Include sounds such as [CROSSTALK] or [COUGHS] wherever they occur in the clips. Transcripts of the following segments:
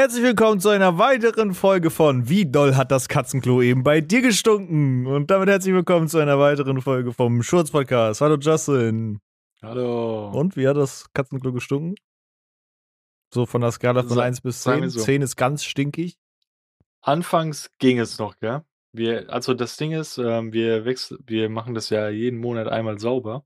Herzlich willkommen zu einer weiteren Folge von Wie doll hat das Katzenklo eben bei dir gestunken? Und damit herzlich willkommen zu einer weiteren Folge vom Schurz Podcast. Hallo Justin. Hallo. Und wie hat das Katzenklo gestunken? So von der Skala von Sa- 1 bis sagen 10. wir so. 10 ist ganz stinkig. Anfangs ging es noch, gell? Wir, also das Ding ist, ähm, wir wechsel, wir machen das ja jeden Monat einmal sauber.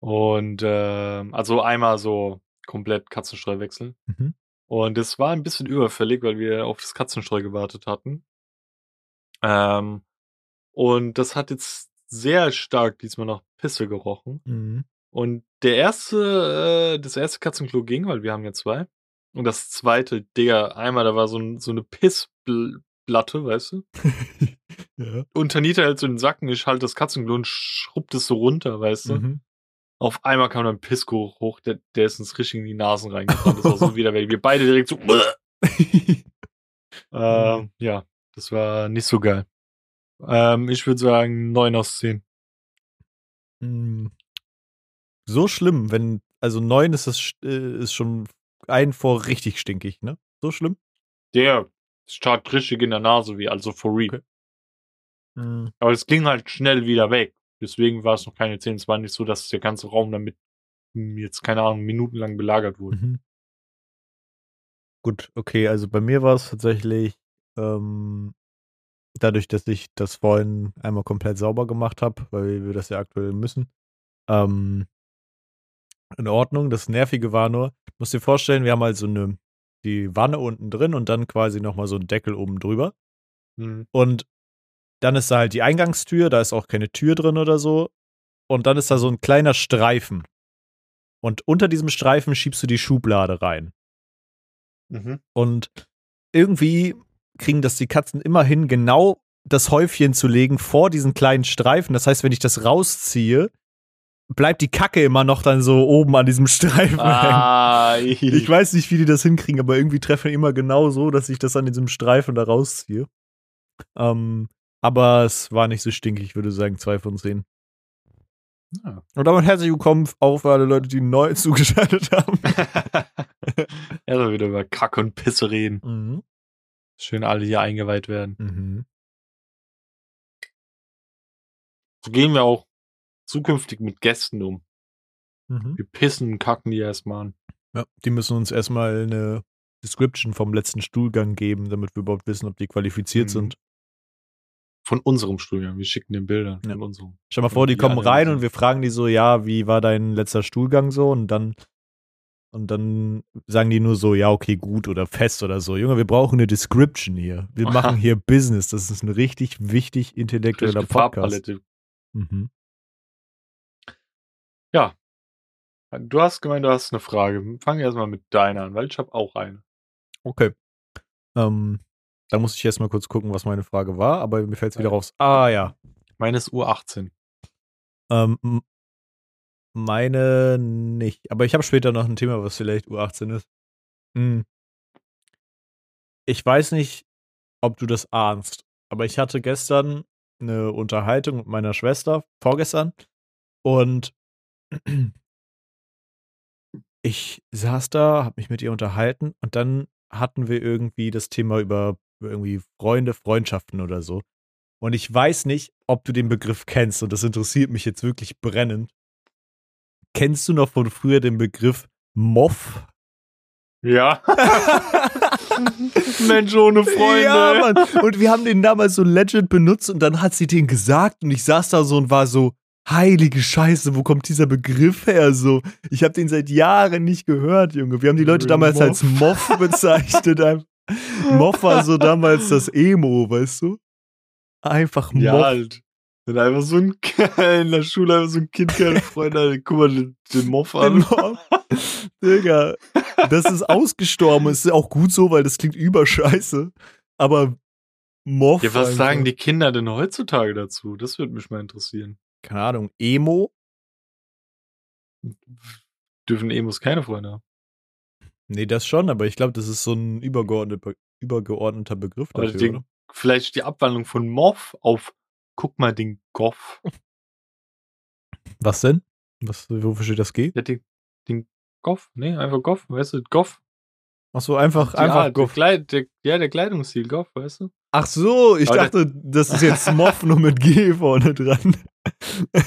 Und ähm, also einmal so komplett Katzenstreu wechseln. Mhm. Und es war ein bisschen überfällig, weil wir auf das Katzenstreu gewartet hatten. Ähm, und das hat jetzt sehr stark diesmal nach Pisse gerochen. Mhm. Und der erste, äh, das erste Katzenklo ging, weil wir haben ja zwei. Und das zweite, Digga, einmal, da war so, ein, so eine Pissplatte, weißt du? [LAUGHS] Ja. Und Tanita hält so den Sacken, ich halte das Katzenklo und schrubbt es so runter, weißt du? Mhm. Auf einmal kam dann Pissgeruch hoch, der, der ist uns richtig in die Nasen reingefahren. Das war so widerwärtig. Wir beide direkt so, [LAUGHS] ähm, ja, das war nicht so geil. Ähm, ich würde sagen 9 aus 10. Mm. So schlimm, wenn, also 9 ist das äh, ist schon ein vor richtig stinkig, ne? So schlimm? Der stark richtig in der Nase wie, also for real. Okay. Mhm. Aber es ging halt schnell wieder weg. Deswegen war es noch keine 10. Es war nicht so, dass der ganze Raum damit jetzt, keine Ahnung, minutenlang belagert wurde. Mhm. Gut, okay, also bei mir war es tatsächlich ähm, dadurch, dass ich das vorhin einmal komplett sauber gemacht habe, weil wir das ja aktuell müssen. Ähm, in Ordnung. Das Nervige war nur, du musst dir vorstellen, wir haben halt so eine, die Wanne unten drin und dann quasi nochmal so ein Deckel oben drüber. Mhm. Und dann ist da halt die Eingangstür, da ist auch keine Tür drin oder so. Und dann ist da so ein kleiner Streifen. Und unter diesem Streifen schiebst du die Schublade rein. Mhm. Und irgendwie kriegen das die Katzen immer hin, genau das Häufchen zu legen vor diesen kleinen Streifen. Das heißt, wenn ich das rausziehe, bleibt die Kacke immer noch dann so oben an diesem [LAUGHS] Streifen hängen. Ah, Ich weiß nicht, wie die das hinkriegen, aber irgendwie treffen die immer genau so, dass ich das an diesem Streifen da rausziehe. Ähm, aber es war nicht so stinkig, ich würde sagen, zwei von zehn. Ja. Und damit herzlich willkommen auch für alle Leute, die neu [LAUGHS] zugeschaltet haben. [LAUGHS] Erstmal wieder über Kack und Pisse reden. mhm. Schön alle hier eingeweiht werden. Mhm. So gehen wir auch zukünftig mit Gästen um. Mhm. Wir pissen und kacken die erstmal an. Ja, die müssen uns erstmal eine Description vom letzten Stuhlgang geben, damit wir überhaupt wissen, ob die qualifiziert Mhm. sind. Von unserem Studium. Wir schicken den Bilder Ja. von unserem. Stell mal vor, die Ja, kommen ja, rein und wir fragen die so, ja, wie war dein letzter Stuhlgang so? Und dann und dann sagen die nur so, ja, okay, gut oder fest oder so. Junge, wir brauchen eine Description hier. Wir [LAUGHS] machen hier Business. Das ist ein richtig wichtig intellektueller Richtige Podcast. Mhm. Du hast gemeint, du hast eine Frage. Fang erstmal mit deiner an, weil ich habe auch eine. Okay. Ähm, da muss ich erst mal kurz gucken, was meine Frage war, aber mir fällt es wieder Ja. raus. Ah ja. Meine ist U18. Ähm, meine nicht. Aber ich habe später noch ein Thema, was vielleicht U18 ist. Hm. Ich weiß nicht, ob du das ahnst, aber ich hatte gestern eine Unterhaltung mit meiner Schwester, vorgestern, und [CLEARS THROAT] ich saß da, habe mich mit ihr unterhalten und dann hatten wir irgendwie das Thema über irgendwie Freunde, Freundschaften oder so. Und ich weiß nicht, ob du den Begriff kennst und das interessiert mich jetzt wirklich brennend. Kennst du noch von früher den Begriff Moff? Ja. [LAUGHS] Mensch ohne Freunde. Ja, Mann. Und wir haben den damals so legend benutzt und dann hat sie den gesagt und ich saß da so und war so, heilige Scheiße, wo kommt dieser Begriff her? So, ich habe den seit Jahren nicht gehört, Junge. Wir haben die Leute damals als Moff bezeichnet. [LAUGHS] Moff war so damals das Emo, weißt du? Einfach Moff. Ja, halt. Wenn einfach so ein in der Schule einfach so ein Kind keine Freunde hat, guck mal den, den Moff Den an. Moff. Digga, das ist ausgestorben. Ist auch gut so, weil das klingt überscheiße. Aber Moff. Ja, was einfach. sagen die Kinder denn heutzutage dazu? Das würde mich mal interessieren. Keine Ahnung, Emo? Dürfen Emos keine Freunde haben. Nee, das schon, aber ich glaube, das ist so ein übergeordneter, übergeordneter Begriff Oder dafür, den, oder? vielleicht die Abwandlung von Moff auf guck mal den Goff. Was denn? Was, wofür steht das G? Ja, den, den Goff? Nee, einfach Goff. Weißt du, Goff? Ach so, einfach, Die einfach der Goff. Kleid, der, ja, der Kleidungsstil, Goff, weißt du? Ach so, ich Aber dachte, das ist jetzt Moff nur mit G vorne dran.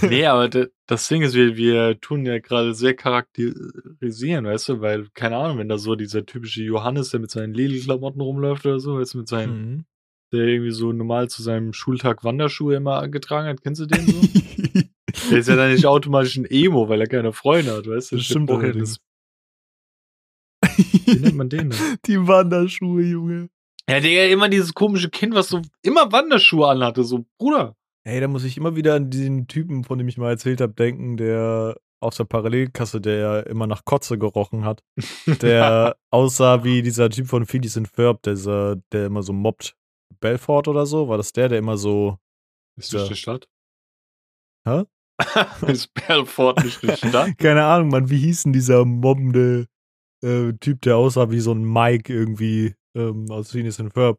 Nee, [LAUGHS] aber das Ding ist, wir, wir tun ja gerade sehr charakterisieren, weißt du, weil, keine Ahnung, wenn da so dieser typische Johannes, der mit seinen Lely-Klamotten rumläuft oder so, weißt du, mit seinen, Mhm. der irgendwie so normal zu seinem Schultag Wanderschuhe immer getragen hat, kennst du den so? [LAUGHS] der ist ja dann nicht automatisch ein Emo, weil er keine Freunde hat, weißt du? Das stimmt das- Wie nennt man den denn? [LAUGHS] Die Wanderschuhe, Junge. Ja, der immer dieses komische Kind, was so immer Wanderschuhe anhatte, so, Bruder. Ey, da muss ich immer wieder an diesen Typen, von dem ich mal erzählt habe, denken, der aus der Parallelkasse, der ja immer nach Kotze gerochen hat. Der [LAUGHS] aussah wie dieser Typ von Phineas and Ferb, dieser, der immer so mobbt. Belfort oder so? War das der, der immer so. Ist das eine Stadt? Hä? [LAUGHS] ist Belfort nicht eine Stadt? [LAUGHS] Keine Ahnung, Mann, wie hieß denn dieser mobbende äh, Typ, der aussah wie so ein Mike irgendwie ähm, aus Phineas and Ferb?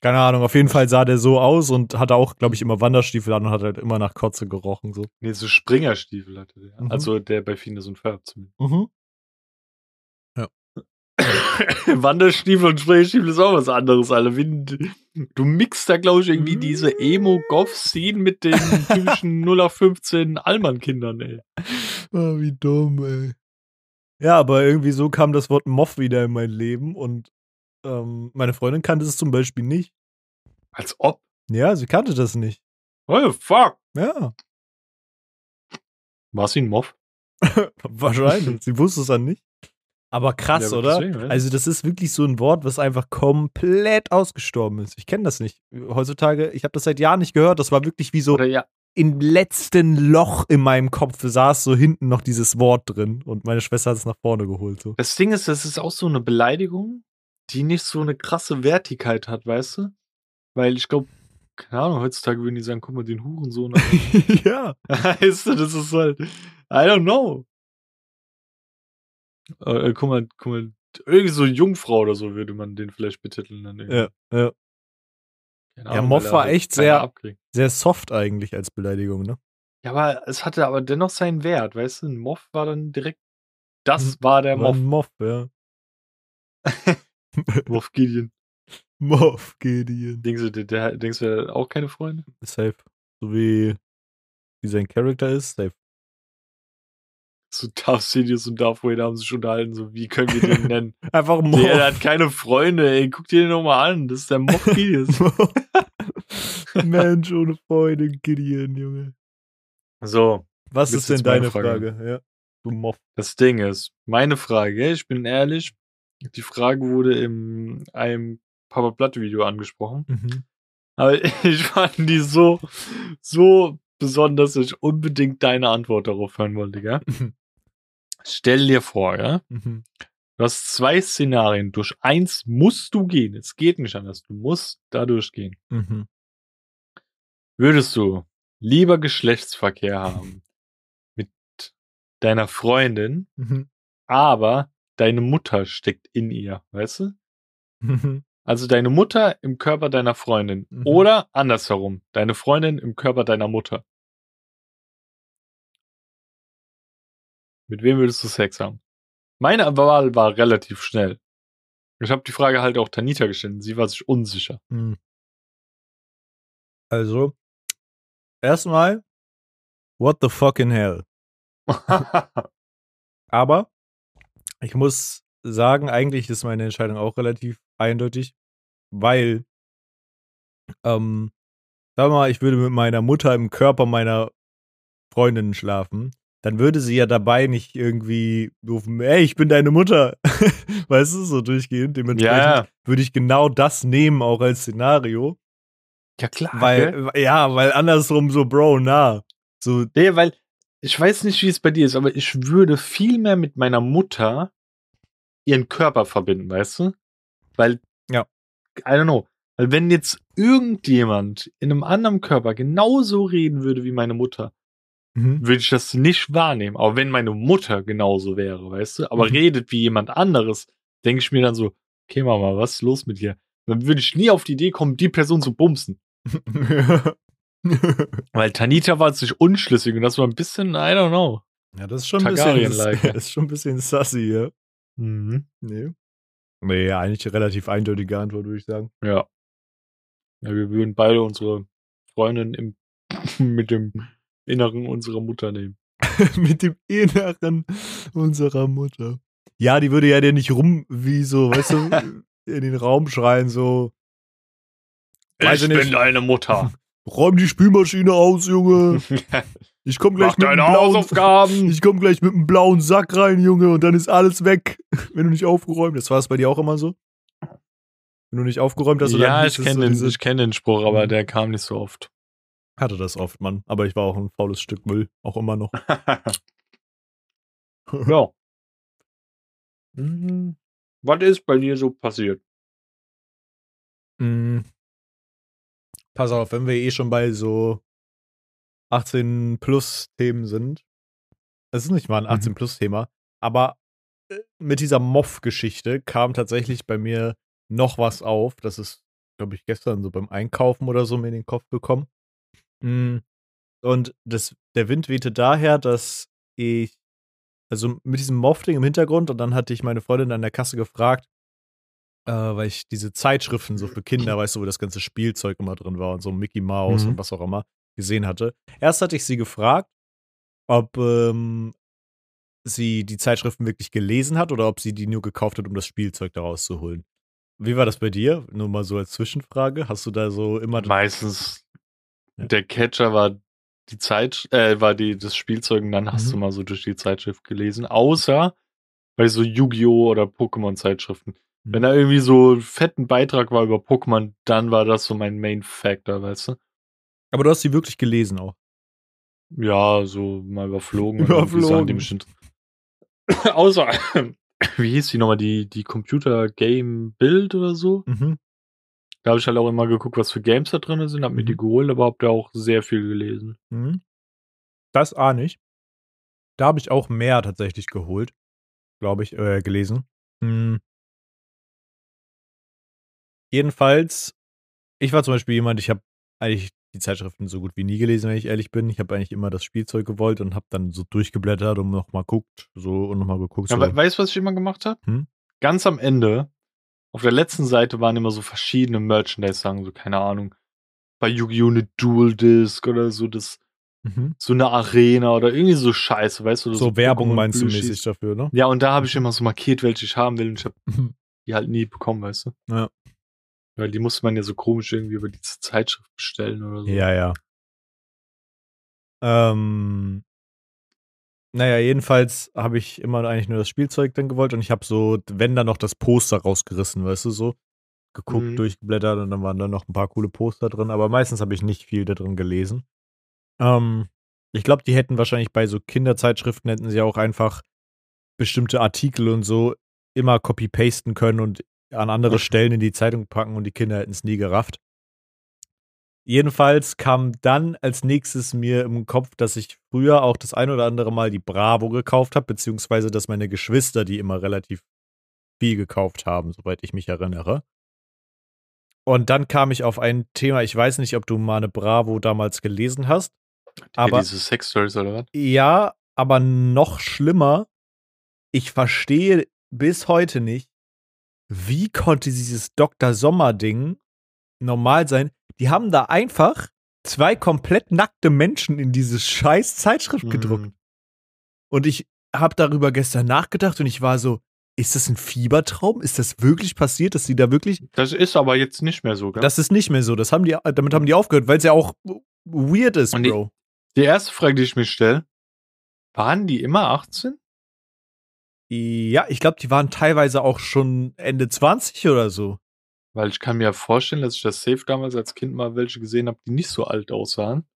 Keine Ahnung, auf jeden Fall sah der so aus und hatte auch, glaube ich, immer Wanderstiefel an und hat halt immer nach Kotze gerochen. So. Nee, so Springerstiefel hatte der. Mhm. Also der bei Phineas und Ferb zumindest. Mhm. [COUGHS] Wanderstiefel und Springerstiefel ist auch was anderes, Alter. Du mixt da, glaube ich, irgendwie diese Emo-Goth-Scene mit den typischen [LAUGHS] 0815 Allmann-Kindern, ey. Ah, wie dumm, ey. Ja, aber irgendwie so kam das Wort Moff wieder in mein Leben und ähm, meine Freundin kannte es zum Beispiel nicht. Als ob. Ja, sie kannte das nicht. Oh, fuck. Ja, War sie ein Moff? [LAUGHS] wahrscheinlich. [LAUGHS] sie wusste es dann nicht. Aber krass, Ja, oder? deswegen? Also, das ist wirklich so ein Wort, was einfach komplett ausgestorben ist. Ich kenne das nicht. Heutzutage, ich habe das seit Jahren nicht gehört. Das war wirklich wie so ja. im letzten Loch in meinem Kopf saß so hinten noch dieses Wort drin und meine Schwester hat es nach vorne geholt. So. Das Ding ist, das ist auch so eine Beleidigung, die nicht so eine krasse Wertigkeit hat, weißt du? Weil ich glaube, keine Ahnung, heutzutage würden die sagen, guck mal, den Hurensohn [LAUGHS] ja. [LAUGHS] Weißt du, das ist halt, I don't know. Äh, äh, guck mal, guck mal, irgendwie so Jungfrau oder so würde man den vielleicht betiteln. Dann irgendwie. Ja, ja. Keine Ja, Ahnung, Moff war echt sehr- abkriegt. Sehr soft eigentlich als Beleidigung, ne? Ja, aber es hatte aber dennoch seinen Wert, weißt du? Ein Moff war dann direkt, das Mhm. war der War Moff. Moff, ja. [LAUGHS] [LAUGHS] Moff Gideon. Moff Gideon. Denkst du, der, der, denkst du, der hat auch keine Freunde? Safe. So wie, wie sein Charakter ist, safe. So Darth Sidious und Darth Vader haben sich schon unterhalten, so wie können wir den [LAUGHS] nennen? Einfach Moff. Der hat keine Freunde, ey, guck dir den nochmal an, das ist der Moff [LAUGHS] Gideon. Mensch ohne Freunde, Gideon, Junge. so, Was ist denn deine Frage? Frage? Ja. Du Moff. das Ding ist, meine Frage, ich bin ehrlich, die Frage wurde in einem Papa Blatt Video angesprochen, Mhm. aber [LAUGHS] ich fand die so, so besonders, dass ich unbedingt deine Antwort darauf hören wollte, gell? Stell dir vor, ja? Mhm. Du hast zwei Szenarien. Durch eins musst du gehen. Es geht nicht anders. Du musst da durchgehen. Mhm. Würdest du lieber Geschlechtsverkehr haben mit deiner Freundin, Mhm. aber deine Mutter steckt in ihr, weißt du? Mhm. Also deine Mutter im Körper deiner Freundin. Mhm. Oder andersherum, deine Freundin im Körper deiner Mutter. Mit wem würdest du Sex haben? Meine Wahl war relativ schnell. Ich habe die Frage halt auch Tanita gestellt. Sie war sich unsicher. Mhm. Also, erstmal, what the fucking hell? [LAUGHS] Aber ich muss sagen, eigentlich ist meine Entscheidung auch relativ eindeutig, weil, ähm, sag mal, ich würde mit meiner Mutter im Körper meiner Freundin schlafen, dann würde sie ja dabei nicht irgendwie rufen, ey, ich bin deine Mutter. [LAUGHS] weißt du, so durchgehend. Dementsprechend ja, würde ich genau das nehmen, auch als Szenario. Ja, klar. gell? Weil, ja, weil andersrum so, Bro, na. So, Nee, weil ich weiß nicht, wie es bei dir ist, aber ich würde viel mehr mit meiner Mutter ihren Körper verbinden, weißt du? Weil, Ja. I don't know. Weil wenn jetzt irgendjemand in einem anderen Körper genauso reden würde wie meine Mutter, mhm. würde ich das nicht wahrnehmen. Auch wenn meine Mutter genauso wäre, weißt du? Aber Mhm. redet wie jemand anderes, denke ich mir dann so, okay, Mama, was ist los mit dir? Dann würde ich nie auf die Idee kommen, die Person zu bumsen. [LAUGHS] [LAUGHS] Weil Tanita war sich unschlüssig und das war ein bisschen, I don't know. ja, das ist schon ein bisschen, das [LAUGHS] ist schon ein bisschen sassy, ja. Mhm. Nee. Nee, eigentlich relativ eindeutige Antwort, würde ich sagen. Ja. Ja, wir würden beide unsere Freundin im, [LAUGHS] mit dem Inneren unserer Mutter nehmen. mit dem Inneren unserer Mutter. Ja, die würde ja dir nicht rum, wie so, weißt du, in den Raum schreien, so. Ich ich bin deine Mutter. Räum die Spülmaschine aus, Junge. [LAUGHS] Ich komm gleich Mach mit deine blauen, Hausaufgaben. [LAUGHS] ich komm gleich mit einem blauen Sack rein, Junge, und dann ist alles weg, [LAUGHS] wenn du nicht aufgeräumt hast. War es bei dir auch immer so? Wenn du nicht aufgeräumt hast, oder ja, ich kenne so den, diese- ich kenn den Spruch, aber Mhm. der kam nicht so oft. hatte das oft, Mann. Aber ich war auch ein faules Stück Müll, auch immer noch. ja. Mhm. Was ist bei dir so passiert? Mm. Pass auf, wenn wir eh schon bei so 18 plus Themen sind. Es ist nicht mal ein 18 plus Thema, aber äh, mit dieser Moff-Geschichte kam tatsächlich bei mir noch was auf. Das ist, glaube ich, gestern so beim Einkaufen oder so mir in den Kopf gekommen. Mm. Und das, der Wind wehte daher, dass ich, also mit diesem Moff-Ding im Hintergrund, und dann hatte ich meine Freundin an der Kasse gefragt, äh, weil ich diese Zeitschriften so für Kinder, weißt du, wo das ganze Spielzeug immer drin war und so Mickey Mouse Mhm. und was auch immer gesehen hatte. Erst hatte ich sie gefragt, ob ähm, sie die Zeitschriften wirklich gelesen hat oder ob sie die nur gekauft hat, um das Spielzeug daraus zu holen. Wie war das bei dir? Nur mal so als Zwischenfrage. Hast du da so immer. Meistens Ja. der Catcher war die Zeit, äh, war die das Spielzeug und dann hast Mhm. du mal so durch die Zeitschrift gelesen. Außer bei so Yu-Gi-Oh! oder Pokémon-Zeitschriften. Wenn da irgendwie so ein fetten Beitrag war über Pokémon, dann war das so mein Main Factor, weißt du? Aber du hast sie wirklich gelesen auch. Ja, so mal überflogen. Überflogen. [COUGHS] Außer, wie hieß die nochmal, die, die Computer-Game-Bild oder so? Mhm. Da habe ich halt auch immer geguckt, was für Games da drin sind, hab mir die Mhm. geholt, aber hab da auch sehr viel gelesen. Mhm. Das ahne ich. Da habe ich auch mehr tatsächlich geholt, glaube ich, äh, gelesen. Mhm. Jedenfalls, ich war zum Beispiel jemand, ich habe eigentlich die Zeitschriften so gut wie nie gelesen, wenn ich ehrlich bin. Ich habe eigentlich immer das Spielzeug gewollt und habe dann so durchgeblättert und nochmal guckt, so und nochmal geguckt. Ja, so. we weißt du, was ich immer gemacht habe? Hm? Ganz am Ende, auf der letzten Seite waren immer so verschiedene Merchandise-Sachen, so keine Ahnung. Bei Yu-Gi-Oh! eine Dual Disc oder so, das, Mhm. so eine Arena oder irgendwie so Scheiße, weißt du? oder So Werbung meinst du mäßig dafür, ne? Ja, und da habe ich immer so markiert, welche ich haben will und ich habe Mhm. [LAUGHS] die halt nie bekommen, weißt du? Ja. Weil die musste man ja so komisch irgendwie über diese Zeitschrift bestellen oder so. Ja, ja. Ähm, naja, jedenfalls habe ich immer eigentlich nur das Spielzeug dann gewollt und ich habe so, wenn dann noch das Poster rausgerissen, weißt du, so geguckt, Mhm. durchgeblättert und dann waren da noch ein paar coole Poster drin, aber meistens habe ich nicht viel da drin gelesen. Ähm, ich glaube, die hätten wahrscheinlich bei so Kinderzeitschriften hätten sie auch einfach bestimmte Artikel und so immer copy-pasten können und an andere. Stellen in die Zeitung packen und die Kinder hätten es nie gerafft. Jedenfalls kam dann als nächstes mir im Kopf, dass ich früher auch das ein oder andere Mal die Bravo gekauft habe, beziehungsweise dass meine Geschwister die immer relativ viel gekauft haben, soweit ich mich erinnere. Und dann kam ich auf ein Thema, ich weiß nicht, ob du mal eine Bravo damals gelesen hast. Aber Aber diese Sex-Stories oder was? ja, aber noch schlimmer, ich verstehe bis heute nicht, wie konnte dieses Dr. Sommer-Ding normal sein? Die haben da einfach zwei komplett nackte Menschen in diese scheiß Zeitschrift gedruckt. Mhm. Und ich habe darüber gestern nachgedacht und ich war so, ist das ein Fiebertraum? Ist das wirklich passiert, dass die da wirklich. Das ist aber jetzt nicht mehr so, gell? Das ist nicht mehr so. Das haben die, damit haben die aufgehört, weil es ja auch weird ist, Und die- Bro. die erste Frage, die ich mir stelle, waren die immer 18? Ja, ich glaube, die waren teilweise auch schon Ende 20 oder so. Weil ich kann mir vorstellen, dass ich das safe damals als Kind mal welche gesehen habe, die nicht so alt aussahen.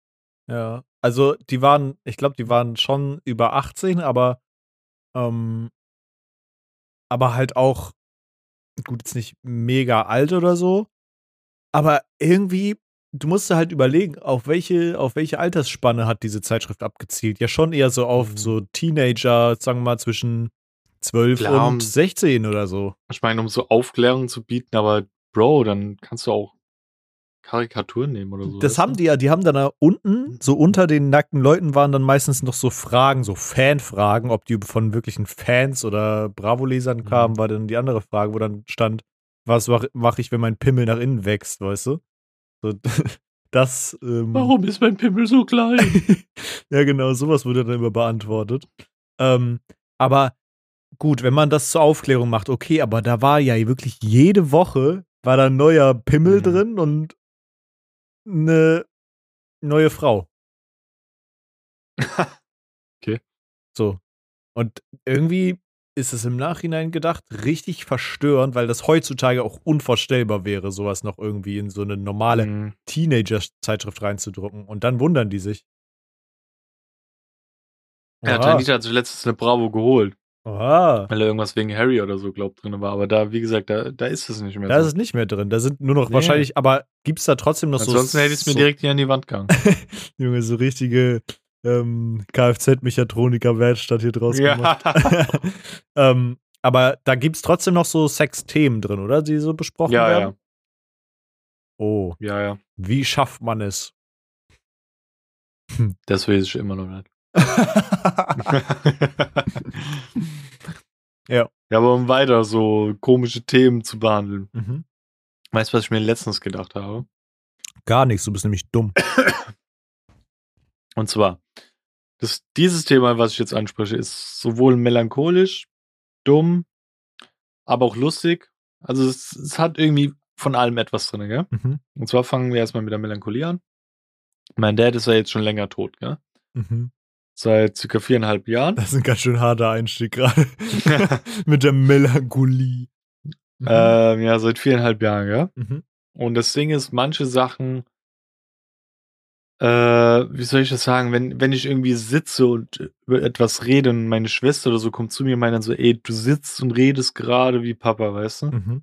Ja. Also, die waren, ich glaube, die waren schon über 18, aber, ähm, aber halt auch, gut, jetzt nicht mega alt oder so. Aber irgendwie, du musst dir halt überlegen, auf welche, auf welche Altersspanne hat diese Zeitschrift abgezielt? Ja, schon eher so auf Mhm. so Teenager, sagen wir mal, zwischen 12 Klar, und 16 oder so. Ich meine, um so Aufklärung zu bieten, aber Bro, dann kannst du auch Karikaturen nehmen oder so. Das haben die ja, die haben dann da unten, so unter den nackten Leuten waren dann meistens noch so Fragen, so Fanfragen, ob die von wirklichen Fans oder Bravo-Lesern Mhm. kamen, war dann die andere Frage, wo dann stand, was mache mach ich, wenn mein Pimmel nach innen wächst, weißt du? So, [LAUGHS] das, ähm, Warum ist mein Pimmel so klein? [LAUGHS] ja, genau, sowas wurde dann immer beantwortet. Ähm, aber gut, wenn man das zur Aufklärung macht, okay, aber da war ja wirklich jede Woche war da ein neuer Pimmel Mhm. drin und eine neue Frau. [LAUGHS] Okay. So. Und irgendwie ist es im Nachhinein gedacht richtig verstörend, weil das heutzutage auch unvorstellbar wäre, sowas noch irgendwie in so eine normale Mhm. Teenager-Zeitschrift reinzudrucken. Und dann wundern die sich. Ja. Tanita hat sich letztens eine Bravo geholt, Oha. weil er irgendwas wegen Harry oder so, glaubt, drin war. Aber da, wie gesagt, da, da ist es nicht mehr Da ist so. es nicht mehr drin. Da sind nur noch Nee. wahrscheinlich, aber gibt es da trotzdem noch Ansonsten so. hätte ich es mir so, direkt hier an die Wand gegangen. [LAUGHS] Junge, so richtige ähm, Kfz-Mechatroniker-Werkstatt hier draus gemacht. [LAUGHS] ähm, aber da gibt es trotzdem noch so Sex-Themen drin, oder? Die so besprochen ja, werden. ja, Oh, ja, ja. wie schafft man es? Das weiß ich immer noch nicht. Ja. Ja, aber um weiter so komische Themen zu behandeln. mhm. Weißt du, was ich mir letztens gedacht habe? Gar nichts, du bist nämlich dumm. Und zwar, das, dieses Thema, was ich jetzt anspreche, ist sowohl melancholisch, dumm, aber auch lustig. Also es, es hat irgendwie von allem etwas drin, gell? Mhm. Und zwar fangen wir erstmal mit der Melancholie an. Mein Dad ist ja jetzt schon länger tot, gell? Mhm. Seit circa viereinhalb Jahren. Das ist ein ganz schön harter Einstieg gerade. [LAUGHS] [LAUGHS] Mit der Melancholie. Mhm. ähm, ja, seit viereinhalb Jahren, gell? Mhm. Und das Ding ist, manche Sachen, äh, wie soll ich das sagen, wenn, wenn ich irgendwie sitze und über etwas rede und meine Schwester oder so kommt zu mir und meint dann so, ey, du sitzt und redest gerade wie Papa, weißt du? Mhm.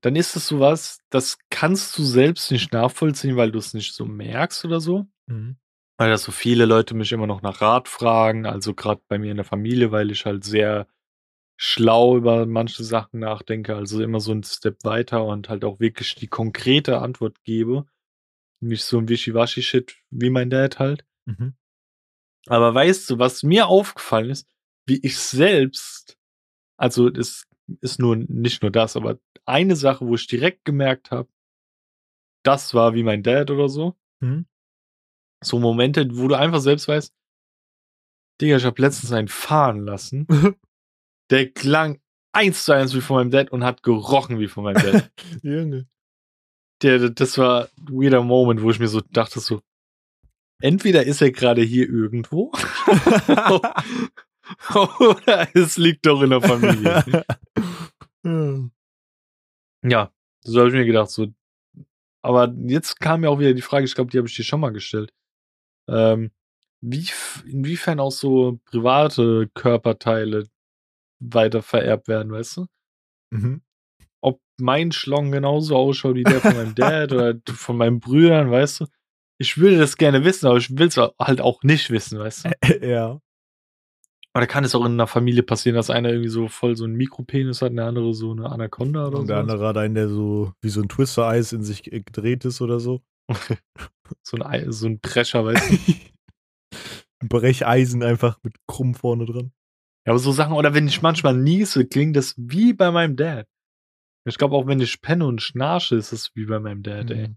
Dann ist es sowas, das kannst du selbst nicht nachvollziehen, weil du es nicht so merkst oder so. Mhm. Weil da so viele Leute mich immer noch nach Rat fragen, also gerade bei mir in der Familie, weil ich halt sehr schlau über manche Sachen nachdenke, also immer so ein Step weiter und halt auch wirklich die konkrete Antwort gebe. Nicht so ein Wischiwaschi-Shit wie mein Dad halt. Mhm. Aber weißt du, was mir aufgefallen ist, wie ich selbst, also es ist nur nicht nur das, aber eine Sache, wo ich direkt gemerkt habe, das war wie mein Dad oder so. Mhm. So Momente, wo du einfach selbst weißt, Digga, ich habe letztens einen fahren lassen. [LAUGHS] Der klang eins zu eins wie von meinem Dad und hat gerochen wie von meinem Dad. [LAUGHS] Junge. Der, das war ein weirder Moment, wo ich mir so dachte, so, entweder ist er gerade hier irgendwo [LAUGHS] oder es liegt doch in der Familie. Ja. So habe ich mir gedacht, so. Aber jetzt kam ja auch wieder die Frage, ich glaube, die habe ich dir schon mal gestellt. Ähm, wie, inwiefern auch so private Körperteile weiter vererbt werden, weißt du? Mhm. Ob mein Schlong genauso ausschaut wie der von meinem [LAUGHS] Dad oder von meinen Brüdern, weißt du? Ich würde das gerne wissen, aber ich will es halt auch nicht wissen, weißt du? [LAUGHS] ja. Oder kann es auch in einer Familie passieren, dass einer irgendwie so voll so einen Mikropenis hat, und der andere so eine Anaconda oder Und so? der andere hat einen, der so wie so ein Twister-Eis in sich gedreht ist oder so. [LAUGHS] So ein, Ei- so ein Prescher, weißt du? Ein Brecheisen einfach mit krumm vorne dran. Ja, aber so Sachen, oder wenn ich manchmal niese, klingt das wie bei meinem Dad. Ich glaube, auch wenn ich penne und schnarche, ist es wie bei meinem Dad, ey. Mhm.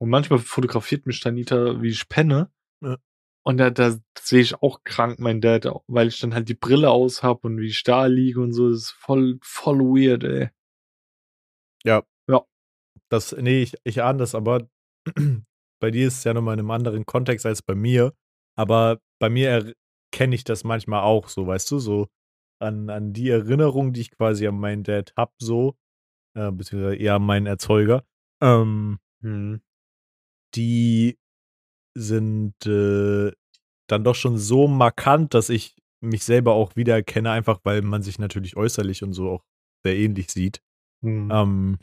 Und manchmal fotografiert mich Tanita, wie ich penne. Ja. Und da, da sehe ich auch krank mein Dad, weil ich dann halt die Brille aus hab und wie ich da liege und so. Das ist voll, voll weird, ey. Das, nee, ich, ich ahne das, aber bei dir ist es ja nochmal in einem anderen Kontext als bei mir. Aber bei mir kenne ich das manchmal auch so, weißt du, so an, an die Erinnerung, die ich quasi an meinen Dad hab, so, äh, beziehungsweise eher an meinen Erzeuger, ähm, Hm. die sind äh, dann doch schon so markant, dass ich mich selber auch wiedererkenne, einfach weil man sich natürlich äußerlich und so auch sehr ähnlich sieht. Hm. Ähm,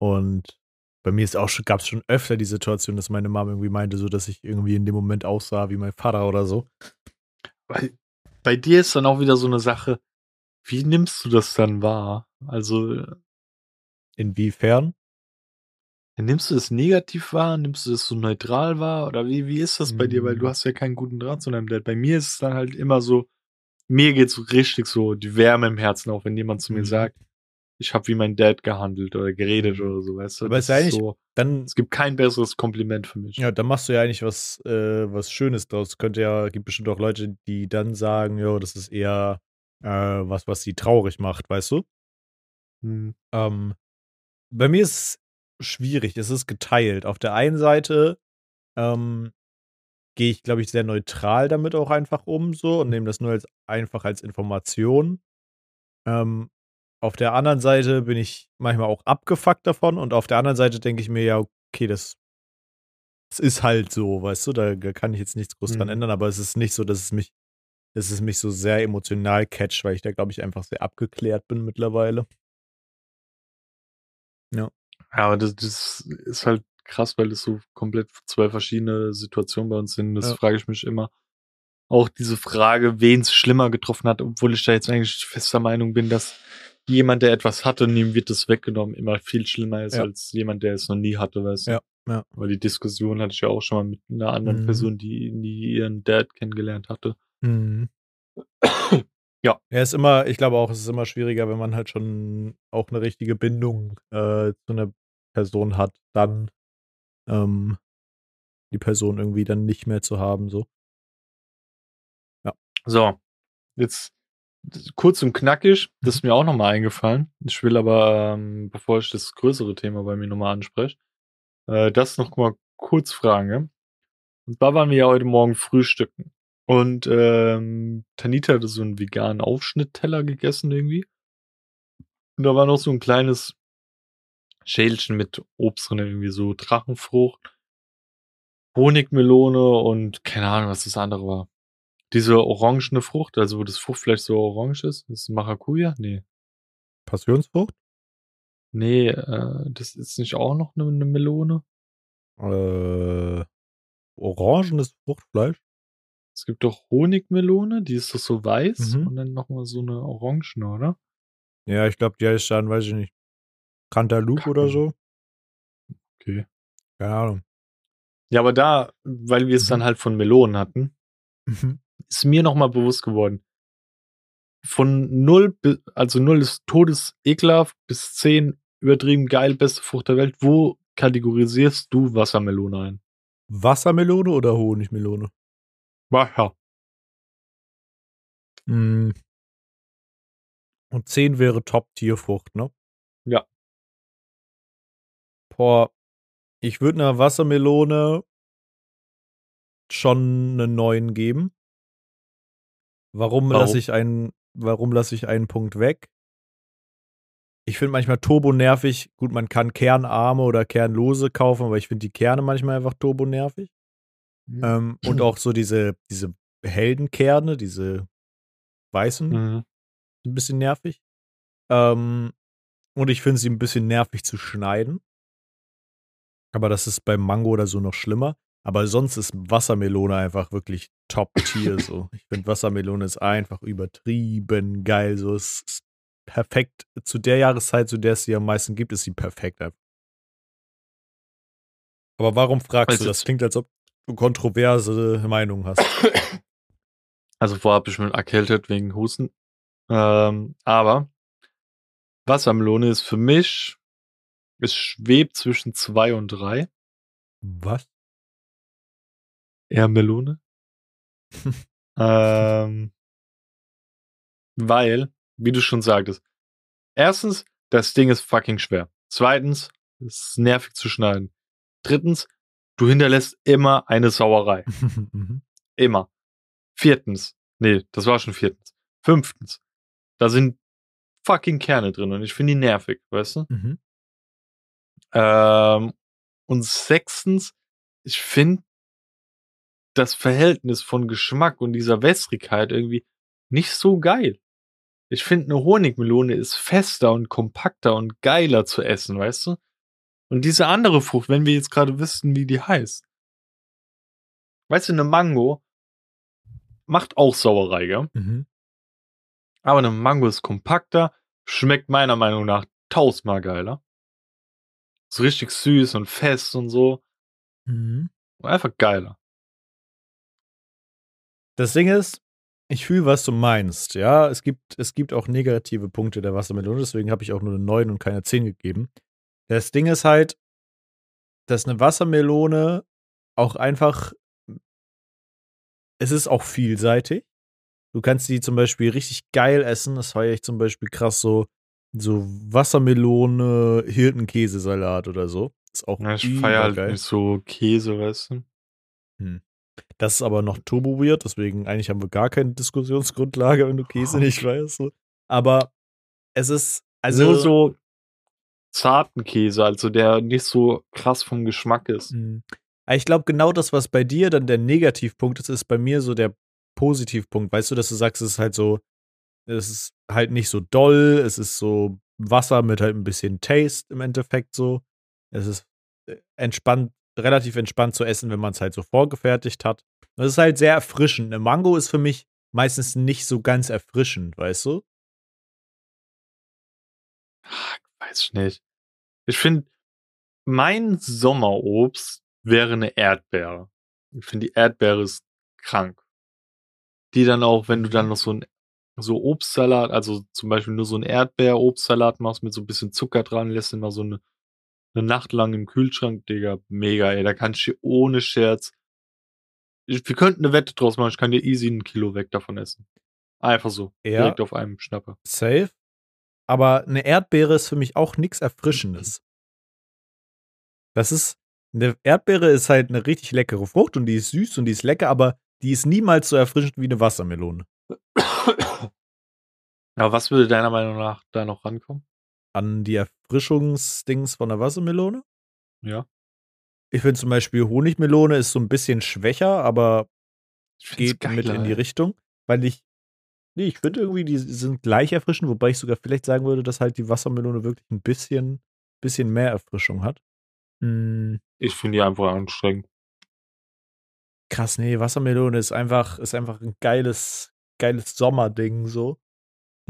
und bei mir ist auch schon, gab es schon öfter die Situation, dass meine Mom irgendwie meinte, so dass ich irgendwie in dem Moment aussah wie mein Vater oder so. Bei, bei dir ist dann auch wieder so eine Sache, wie nimmst du das dann wahr? Also, Inwiefern? Nimmst du das negativ wahr? Nimmst du das so neutral wahr? Oder wie, wie ist das bei dir? Weil du Hm. hast ja keinen guten Draht zu deinem Dad. Bei mir ist es dann halt immer so, mir geht's so richtig so die Wärme im Herzen auf, wenn jemand zu mir Mhm. sagt, ich habe wie mein Dad gehandelt oder geredet Mhm. oder so, weißt du? Aber Das ist ja eigentlich- so, Dann, es gibt kein besseres Kompliment für mich. ja, dann machst du ja eigentlich was, äh, was Schönes draus. Könnte ja, gibt bestimmt auch Leute, die dann sagen, jo, das ist eher äh, was, was sie traurig macht, weißt du? Hm. Ähm, bei mir ist es schwierig, es ist geteilt. Auf der einen Seite ähm, gehe ich, glaube ich, sehr neutral damit auch einfach um so und nehme das nur als einfach als Information. Ähm, auf der anderen Seite bin ich manchmal auch abgefuckt davon und auf der anderen Seite denke ich mir, ja, okay, das, das ist halt so, weißt du, da, kann ich jetzt nichts groß dran Mhm. ändern, aber es ist nicht so, dass es mich, dass es mich so sehr emotional catcht, weil ich da, glaube ich, einfach sehr abgeklärt bin mittlerweile. Ja, aber das, das ist halt krass, weil das so komplett zwei verschiedene Situationen bei uns sind. Das Ja. frage ich mich immer. Auch diese Frage, wen es schlimmer getroffen hat, obwohl ich da jetzt eigentlich fester Meinung bin, dass jemand, der etwas hatte und ihm wird das weggenommen, immer viel schlimmer ist Ja. als jemand, der es noch nie hatte, weißt du? Ja, ja. Weil die Diskussion hatte ich ja auch schon mal mit einer anderen Mhm. Person, die nie ihren Dad kennengelernt hatte. Mhm. [COUGHS] Ja. Er ist immer, ich glaube auch, es ist immer schwieriger, wenn man halt schon auch eine richtige Bindung äh, zu einer Person hat, dann ähm, die Person irgendwie dann nicht mehr zu haben, so. So, jetzt kurz und knackig, das Mhm. ist mir auch nochmal eingefallen. Ich will aber, ähm, bevor ich das größere Thema bei mir nochmal anspreche, äh, das noch mal kurz fragen. ja? Und zwar waren wir ja heute Morgen frühstücken. Und ähm, Tanita hatte so einen veganen Aufschnittteller gegessen irgendwie. Und da war noch so ein kleines Schälchen mit Obst drin, irgendwie so Drachenfrucht, Honigmelone und keine Ahnung, was das andere war. Diese orangene Frucht, also wo das Fruchtfleisch so orange ist, ist Maracuja? Nee. Passionsfrucht? Nee, äh, das ist nicht auch noch eine, eine Melone? Äh, orangenes Fruchtfleisch? Es gibt doch Honigmelone, die ist doch so weiß Mhm. und dann nochmal so eine orangene, oder? Ja, ich glaube, die heißt dann, weiß ich nicht, Cantaloupe oder so. Okay. Keine Ahnung. Ja, aber da, weil wir es Mhm. dann halt von Melonen hatten, Mhm. Ist mir nochmal bewusst geworden. Von null, also null ist todesekelhaft bis zehn übertrieben geil, beste Frucht der Welt. Wo kategorisierst du Wassermelone ein? Wassermelone oder Honigmelone? Ja. Mm. Und 10 wäre Top-Tierfrucht, ne? Ja. Boah, ich würde einer Wassermelone schon eine 9 geben. Warum, Warum? lasse ich einen, warum lasse ich einen Punkt weg? Ich finde manchmal Turbo nervig. Gut, man kann kernarme oder kernlose kaufen, aber ich finde die Kerne manchmal einfach turbo nervig. Ähm, und auch so diese, diese Heldenkerne, diese weißen, Mhm. ein bisschen nervig. Ähm, und ich finde sie ein bisschen nervig zu schneiden. Aber das ist beim Mango oder so noch schlimmer. Aber sonst ist Wassermelone einfach wirklich Top-Tier so. Ich finde Wassermelone ist einfach übertrieben geil. So es ist perfekt. Zu der Jahreszeit, zu der es sie am meisten gibt, ist sie perfekt. Aber warum fragst Also du? Das klingt, als ob du kontroverse Meinungen hast. Also vorher habe ich mich erkältet wegen Husten. Ähm, aber Wassermelone ist für mich, es schwebt zwischen zwei und drei. Was? Eher Melone. [LAUGHS] ähm, weil, wie du schon sagtest, erstens, das Ding ist fucking schwer. Zweitens, es ist nervig zu schneiden. Drittens, du hinterlässt immer eine Sauerei. [LAUGHS] Mhm. Immer. Viertens. Nee, das war schon viertens. Fünftens. Da sind fucking Kerne drin und ich finde die nervig, weißt du? Mhm. Ähm, und sechstens, ich finde das Verhältnis von Geschmack und dieser Wässrigkeit irgendwie nicht so geil. Ich finde, eine Honigmelone ist fester und kompakter und geiler zu essen, weißt du? Und diese andere Frucht, wenn wir jetzt gerade wüssten, wie die heißt. Weißt du, eine Mango macht auch Sauerei, gell? Mhm. Aber eine Mango ist kompakter, schmeckt meiner Meinung nach tausendmal geiler. So richtig süß und fest und so. Mhm. Einfach geiler. Das Ding ist, ich fühle, was du meinst. Ja, es gibt, es gibt auch negative Punkte der Wassermelone, deswegen habe ich auch nur eine 9 und keine 10 gegeben. Das Ding ist halt, dass eine Wassermelone auch einfach, es ist auch vielseitig. Du kannst die zum Beispiel richtig geil essen. Das feiere ich zum Beispiel krass so, so Wassermelone, Hirtenkäsesalat oder so. Ist auch Ja, ich feiere halt nicht so Käse, weißt du? Hm. Das ist aber noch turbo weird, deswegen eigentlich haben wir gar keine Diskussionsgrundlage, wenn du Käse nicht weißt. Aber es ist, also. Nur so zarten Käse, also der nicht so krass vom Geschmack ist. Hm. Ich glaube, genau das, was bei dir dann der Negativpunkt ist, ist bei mir so der Positivpunkt. Weißt du, dass du sagst, es ist halt so, es ist halt nicht so doll, es ist so Wasser mit halt ein bisschen Taste im Endeffekt so. Es ist äh, entspannt, relativ entspannt zu essen, wenn man es halt so vorgefertigt hat. Das ist halt sehr erfrischend. Eine Mango ist für mich meistens nicht so ganz erfrischend, weißt du? Ach, weiß ich nicht. Ich finde, mein Sommerobst wäre eine Erdbeere. Ich finde, die Erdbeere ist krank. Die dann auch, wenn du dann noch so ein so Obstsalat, also zum Beispiel nur so ein Erdbeer-Obstsalat machst mit so ein bisschen Zucker dran, lässt mal so eine, eine Nacht lang im Kühlschrank, Digga, mega, ey. Da kannst du ohne Scherz. Wir könnten eine Wette draus machen, ich kann dir easy ein Kilo weg davon essen. Einfach so. Ja. Direkt auf einem Schnapper. Safe. Aber eine Erdbeere ist für mich auch nichts Erfrischendes. Das ist, eine Erdbeere ist halt eine richtig leckere Frucht und die ist süß und die ist lecker, aber die ist niemals so erfrischend wie eine Wassermelone. [COUGHS] Aber was würde deiner Meinung nach da noch rankommen? An die Erfrischungsdings von der Wassermelone. Ja. Ich finde zum Beispiel Honigmelone ist so ein bisschen schwächer, aber geht mit geiler, in die. Richtung, weil ich, nee, ich finde irgendwie, die sind gleich erfrischend, wobei ich sogar vielleicht sagen würde, dass halt die Wassermelone wirklich ein bisschen, bisschen mehr Erfrischung hat. Mm, Ich finde die einfach anstrengend. krass, nee, Wassermelone ist einfach, ist einfach ein geiles, geiles Sommerding so.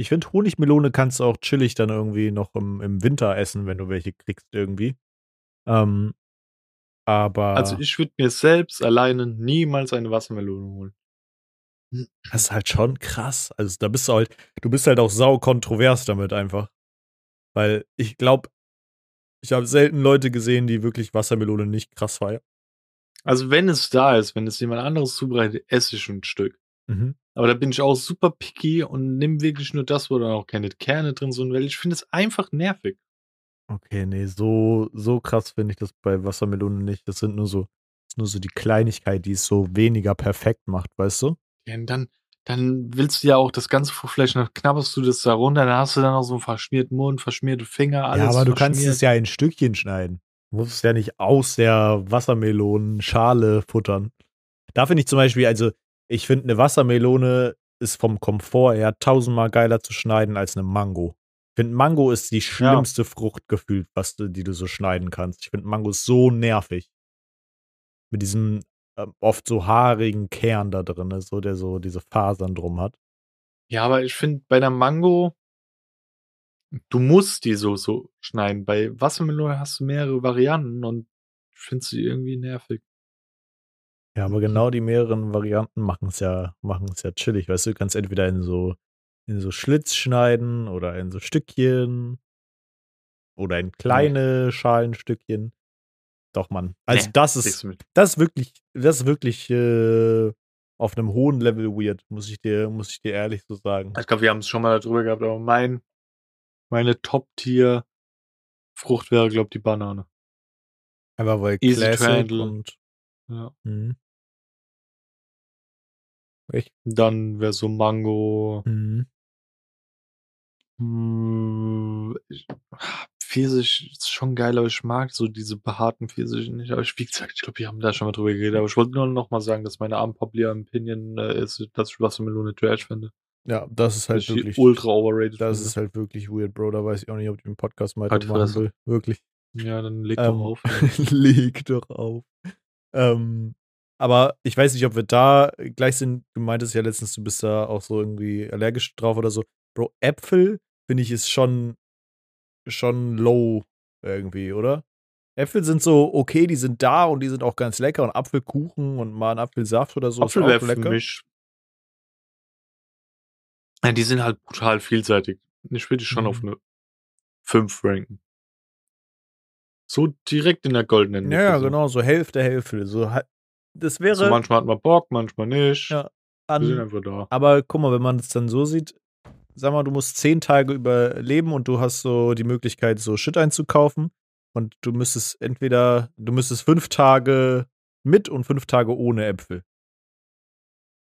Ich finde, Honigmelone kannst du auch chillig dann irgendwie noch im, im Winter essen, wenn du welche kriegst irgendwie. Ähm, aber Also ich würde mir selbst alleine niemals eine Wassermelone holen. Das ist halt schon krass. Also da bist du halt, du bist halt auch sau kontrovers damit einfach. Weil ich glaube, ich habe selten Leute gesehen, die wirklich Wassermelone nicht krass feiern. Also wenn es da ist, wenn es jemand anderes zubereitet, esse ich ein Stück. Mhm. Aber da bin ich auch super picky und nimm wirklich nur das, wo dann auch keine Kerne drin sind, weil ich finde es einfach nervig. Okay, nee, so, so krass finde ich das bei Wassermelone nicht. Das sind nur so, nur so die Kleinigkeit, die es so weniger perfekt macht, weißt du? Ja, dann, dann willst du ja auch das ganze Fruchtfleisch, dann knabberst du das da runter, dann hast du dann auch so einen verschmierten Mund, verschmierte Finger, alles ja, aber du kannst es ja in Stückchen schneiden. Du musst es ja nicht aus der Wassermelonenschale futtern. Da finde ich zum Beispiel, also ich finde, eine Wassermelone ist vom Komfort her tausendmal geiler zu schneiden als eine Mango. Ich finde, Mango ist die schlimmste Frucht gefühlt, was du, die du so schneiden kannst. Ich finde, Mango ist so nervig. Mit diesem ähm, oft so haarigen Kern da drin, so der so diese Fasern drum hat. Ja, aber ich finde bei der Mango, du musst die so, so schneiden. Bei Wassermelone hast du mehrere Varianten und ich finde sie irgendwie nervig. Ja, aber genau die mehreren Varianten machen es ja, machen es ja chillig, weißt du, du kannst entweder in so, in so Schlitz schneiden oder in so Stückchen oder in kleine Schalenstückchen. Doch, Mann. Also Nee, das ist, das ist wirklich, das ist wirklich äh, auf einem hohen Level weird, muss ich dir, muss ich dir ehrlich so sagen. Ich glaube, wir haben es schon mal darüber gehabt, aber mein, meine Top-Tier-Frucht wäre, glaube ich, die Banane. Einfach weil Easy Classic und Ja. mhm. Echt? Dann wäre so Mango. Mhm. Hm, ah, Pfirsich ist schon geil, aber ich mag so diese behaarten Pfirsiche nicht. Aber ich, wie gesagt, ich glaube, wir haben da schon mal drüber geredet. Aber ich wollte nur noch mal sagen, dass meine Unpopular Opinion äh, ist, dass ich Wassermelone Trash finde. Ja, das ist halt ich wirklich. ultra overrated Das finde. ist halt wirklich weird, Bro. Da weiß ich auch nicht, ob ich den Podcast mal Halt machen will. Wirklich. Ja, dann leg Ähm, doch auf. [LAUGHS] leg doch auf. Ähm, aber ich weiß nicht, ob wir da gleich sind. Du meintest ja letztens, du bist da auch so irgendwie allergisch drauf oder so. Bro, Äpfel, finde ich, ist schon, schon low irgendwie, oder? Äpfel sind so okay, die sind da und die sind auch ganz lecker und Apfelkuchen und mal ein Apfelsaft oder so Apfel wäre für mich. Ja, die sind halt brutal vielseitig. Ich würde die schon Mhm. auf eine 5 ranken. So direkt in der goldenen Ja, so. genau, so Hälfte, Hälfte. So, das wäre So manchmal hat man Bock, manchmal nicht. Ja, Die sind an, einfach da. aber guck mal, wenn man es dann so sieht, sag mal, du musst zehn Tage überleben und du hast so die Möglichkeit, so Shit einzukaufen und du müsstest entweder, du müsstest fünf Tage mit und fünf Tage ohne Äpfel.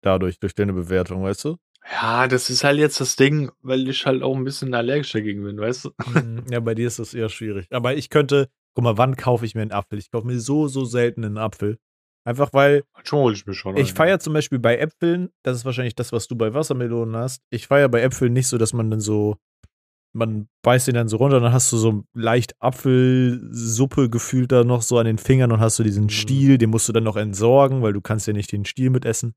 Dadurch, durch deine Bewertung, weißt du? Ja, das ist halt jetzt das Ding, weil ich halt auch ein bisschen allergisch dagegen bin, weißt du? Mhm, ja, bei dir ist das eher schwierig. Aber ich könnte, guck mal, wann kaufe ich mir einen Apfel? Ich kaufe mir so, so selten einen Apfel. Einfach weil Schon hole ich mir schon. ich feiere zum Beispiel bei Äpfeln, das ist wahrscheinlich das, was du bei Wassermelonen hast. Ich feiere bei Äpfeln nicht so, dass man dann so, man beißt den dann so runter, dann hast du so leicht Apfelsuppe gefühlt da noch so an den Fingern und hast du diesen Mhm. Stiel, den musst du dann noch entsorgen, weil du kannst ja nicht den Stiel mitessen.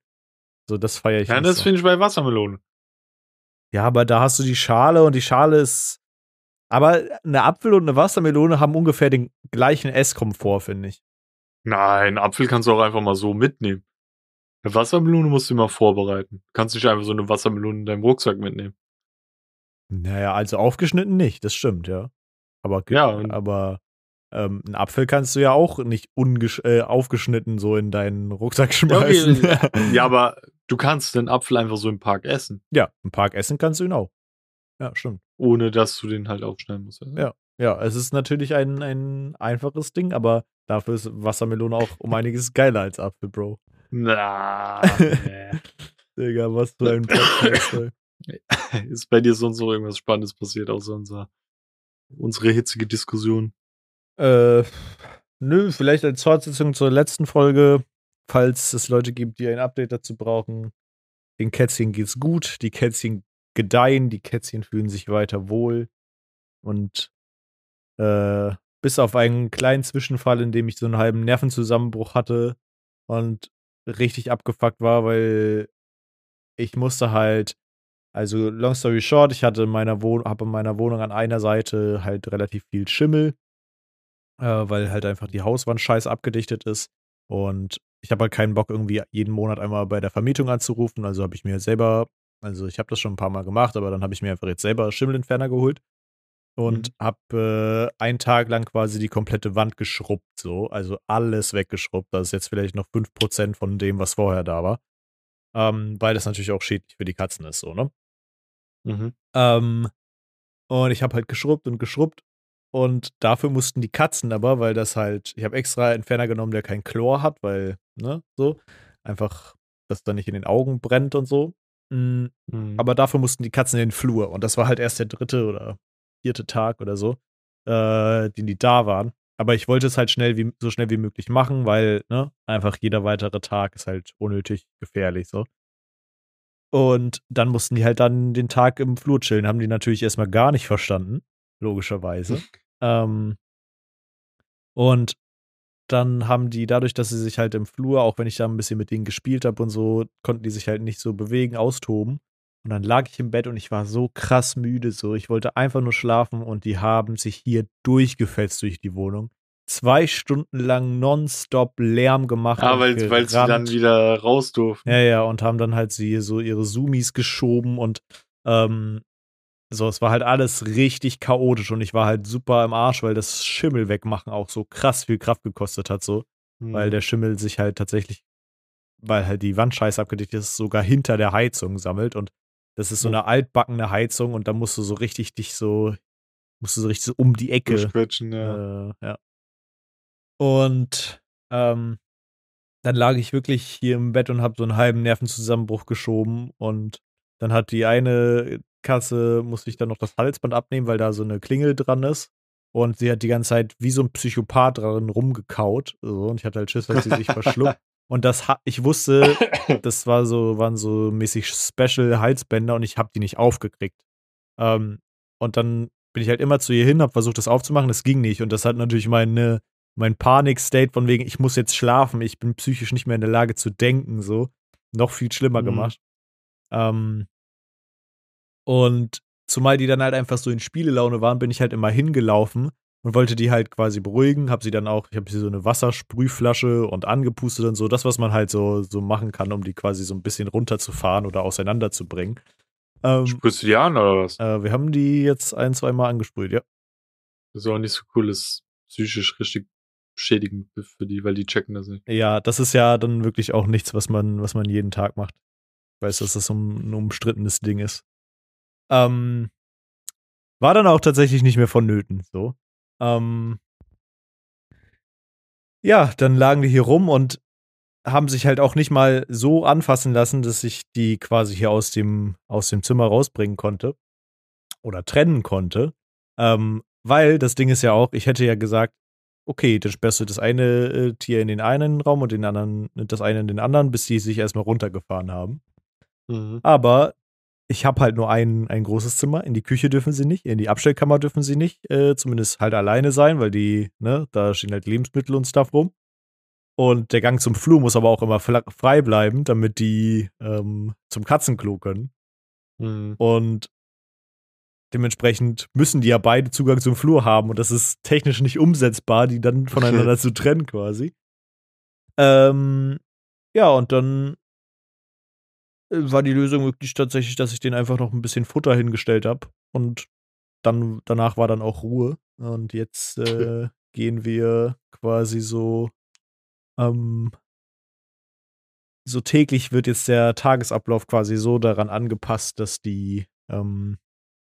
So, das feiere ich Ja, das so. finde ich bei Wassermelonen. Ja, aber da hast du die Schale und die Schale ist. Aber eine Apfel und eine Wassermelone haben ungefähr den gleichen Esskomfort, finde ich. Nein, Apfel kannst du auch einfach mal so mitnehmen. Eine Wassermelone musst du immer vorbereiten. Du kannst nicht einfach so eine Wassermelone in deinem Rucksack mitnehmen. Naja, also aufgeschnitten nicht, das stimmt, ja. Aber, Ja, aber ähm, einen Apfel kannst du ja auch nicht ungesch äh, aufgeschnitten so in deinen Rucksack schmeißen. Ja, [LAUGHS] Ja, aber du kannst den Apfel einfach so im Park essen, ja, im Park essen kannst du ihn auch. Ja, stimmt. ohne dass du den halt aufschneiden musst. Ja. Ja, es ist natürlich ein, ein einfaches Ding, aber dafür ist Wassermelone auch um einiges geiler als Apfel, Bro. Na, nee. [LAUGHS] Digga, was für ein Podcast, [LAUGHS] ist bei dir sonst noch irgendwas Spannendes passiert, außer unser, unsere hitzige Diskussion? Äh, nö, vielleicht als Fortsetzung zur letzten Folge, falls es Leute gibt, die ein Update dazu brauchen. Den Kätzchen geht's gut, die Kätzchen gedeihen, die Kätzchen fühlen sich weiter wohl. Und äh, bis auf einen kleinen Zwischenfall, in dem ich so einen halben Nervenzusammenbruch hatte und richtig abgefuckt war, weil ich musste halt, also long story short, ich hatte in meiner Wohnung, habe in meiner Wohnung an einer Seite halt relativ viel Schimmel äh, weil halt einfach die Hauswand scheiß abgedichtet ist. Und ich habe halt keinen Bock, irgendwie jeden Monat einmal bei der Vermietung anzurufen. Also habe ich mir selber, also ich habe das schon ein paar Mal gemacht, aber dann habe ich mir einfach jetzt selber Schimmelentferner geholt und Mhm. habe äh, einen Tag lang quasi die komplette Wand geschrubbt, so. Also alles weggeschrubbt. Das ist jetzt vielleicht noch 5% von dem, was vorher da war. Ähm, weil das natürlich auch schädlich für die Katzen ist, so, ne? Mhm. Ähm, und ich habe halt geschrubbt und geschrubbt. Und dafür mussten die Katzen aber, weil das halt, ich habe extra Entferner genommen, der kein Chlor hat, weil, ne, so, einfach, dass da nicht in den Augen brennt und so. Mm, Mhm. aber dafür mussten die Katzen in den Flur. Und das war halt erst der dritte oder vierte Tag oder so, äh, den die da waren. Aber ich wollte es halt schnell wie, so schnell wie möglich machen, weil, ne, einfach jeder weitere Tag ist halt unnötig gefährlich, so. Und dann mussten die halt dann den Tag im Flur chillen. Haben die natürlich erstmal gar nicht verstanden, logischerweise. ähm, und dann haben die dadurch, dass sie sich halt im Flur, auch wenn ich da ein bisschen mit denen gespielt habe und so, konnten die sich halt nicht so bewegen, austoben. Und dann lag ich im Bett und ich war so krass müde, so. Ich wollte einfach nur schlafen und die haben sich hier durchgefetzt durch die Wohnung. Zwei Stunden lang nonstop Lärm gemacht. Ah, weil, weil sie dann wieder raus durften. Ja, ja, und haben dann halt sie so ihre Zoomies geschoben und ähm, so, es war halt alles richtig chaotisch und ich war halt super im Arsch, weil das Schimmel wegmachen auch so krass viel Kraft gekostet hat, so, Mhm. weil der Schimmel sich halt tatsächlich, weil halt die Wand scheiß abgedichtet ist, sogar hinter der Heizung sammelt und das ist so eine altbackene Heizung und da musst du so richtig dich so, musst du so richtig so um die Ecke Durchquetschen, ja. äh, ja. Und ähm, dann lag ich wirklich hier im Bett und habe so einen halben Nervenzusammenbruch geschoben und dann hat die eine Katze, musste ich dann noch das Halsband abnehmen, weil da so eine Klingel dran ist. Und sie hat die ganze Zeit wie so ein Psychopath dran rumgekaut. So, und ich hatte halt Schiss, dass sie sich [LAUGHS] verschluckt. Und das ich wusste, [COUGHS] das war so, waren so mäßig Special Halsbänder und ich habe die nicht aufgekriegt. Ähm, und dann bin ich halt immer zu ihr hin, habe versucht, das aufzumachen, das ging nicht. Und das hat natürlich meine, mein Panik-State von wegen, ich muss jetzt schlafen, ich bin psychisch nicht mehr in der Lage zu denken, so, noch viel schlimmer Mhm. gemacht. Ähm, und zumal die dann halt einfach so in Spielelaune waren, bin ich halt immer hingelaufen und wollte die halt quasi beruhigen. Hab sie dann auch, ich habe hier so eine Wassersprühflasche und angepustet und so, das, was man halt so, so machen kann, um die quasi so ein bisschen runterzufahren oder auseinanderzubringen. Ähm, Sprühst du die an oder was? Äh, wir haben die jetzt ein, zwei Mal angesprüht, ja. Das ist auch nicht so cool, ist psychisch richtig schädigend für die, weil die checken das nicht. Ja, das ist ja dann wirklich auch nichts, was man, was man jeden Tag macht. Ich weiß, dass das um, ein umstrittenes Ding ist. Ähm, war dann auch tatsächlich nicht mehr vonnöten, so. Ähm, ja, dann lagen die hier rum und haben sich halt auch nicht mal so anfassen lassen, dass ich die quasi hier aus dem, aus dem Zimmer rausbringen konnte oder trennen konnte. Ähm, weil das Ding ist ja auch, ich hätte ja gesagt, okay, dann sperrst du das eine äh, Tier in den einen Raum und den anderen, das eine in den anderen, bis die sich erstmal runtergefahren haben. Mhm. Aber ich habe halt nur ein, ein großes Zimmer. In die Küche dürfen sie nicht, in die Abstellkammer dürfen sie nicht, äh, zumindest halt alleine sein, weil die, ne, da stehen halt Lebensmittel und Stuff rum. Und der Gang zum Flur muss aber auch immer frei bleiben, damit die ähm, zum Katzenklo können. Mhm. Und dementsprechend müssen die ja beide Zugang zum Flur haben und das ist technisch nicht umsetzbar, die dann [LAUGHS] voneinander zu trennen quasi. Ähm, ja, und dann war die Lösung wirklich tatsächlich, dass ich den einfach noch ein bisschen Futter hingestellt habe und dann danach war dann auch Ruhe und jetzt äh, gehen wir quasi so ähm, so täglich wird jetzt der Tagesablauf quasi so daran angepasst, dass die ähm,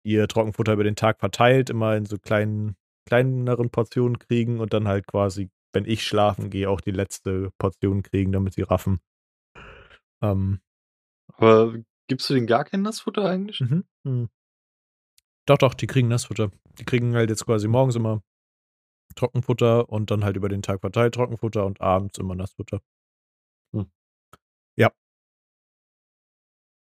ihr Trockenfutter über den Tag verteilt, immer in so kleinen, kleineren Portionen kriegen und dann halt quasi, wenn ich schlafen gehe, auch die letzte Portion kriegen, damit sie raffen. Ähm, aber gibst du denen gar kein Nassfutter eigentlich? Mhm. Mhm. Doch, doch, die kriegen Nassfutter. Die kriegen halt jetzt quasi morgens immer Trockenfutter und dann halt über den Tag verteilt Trockenfutter und abends immer Nassfutter. Hm. Ja.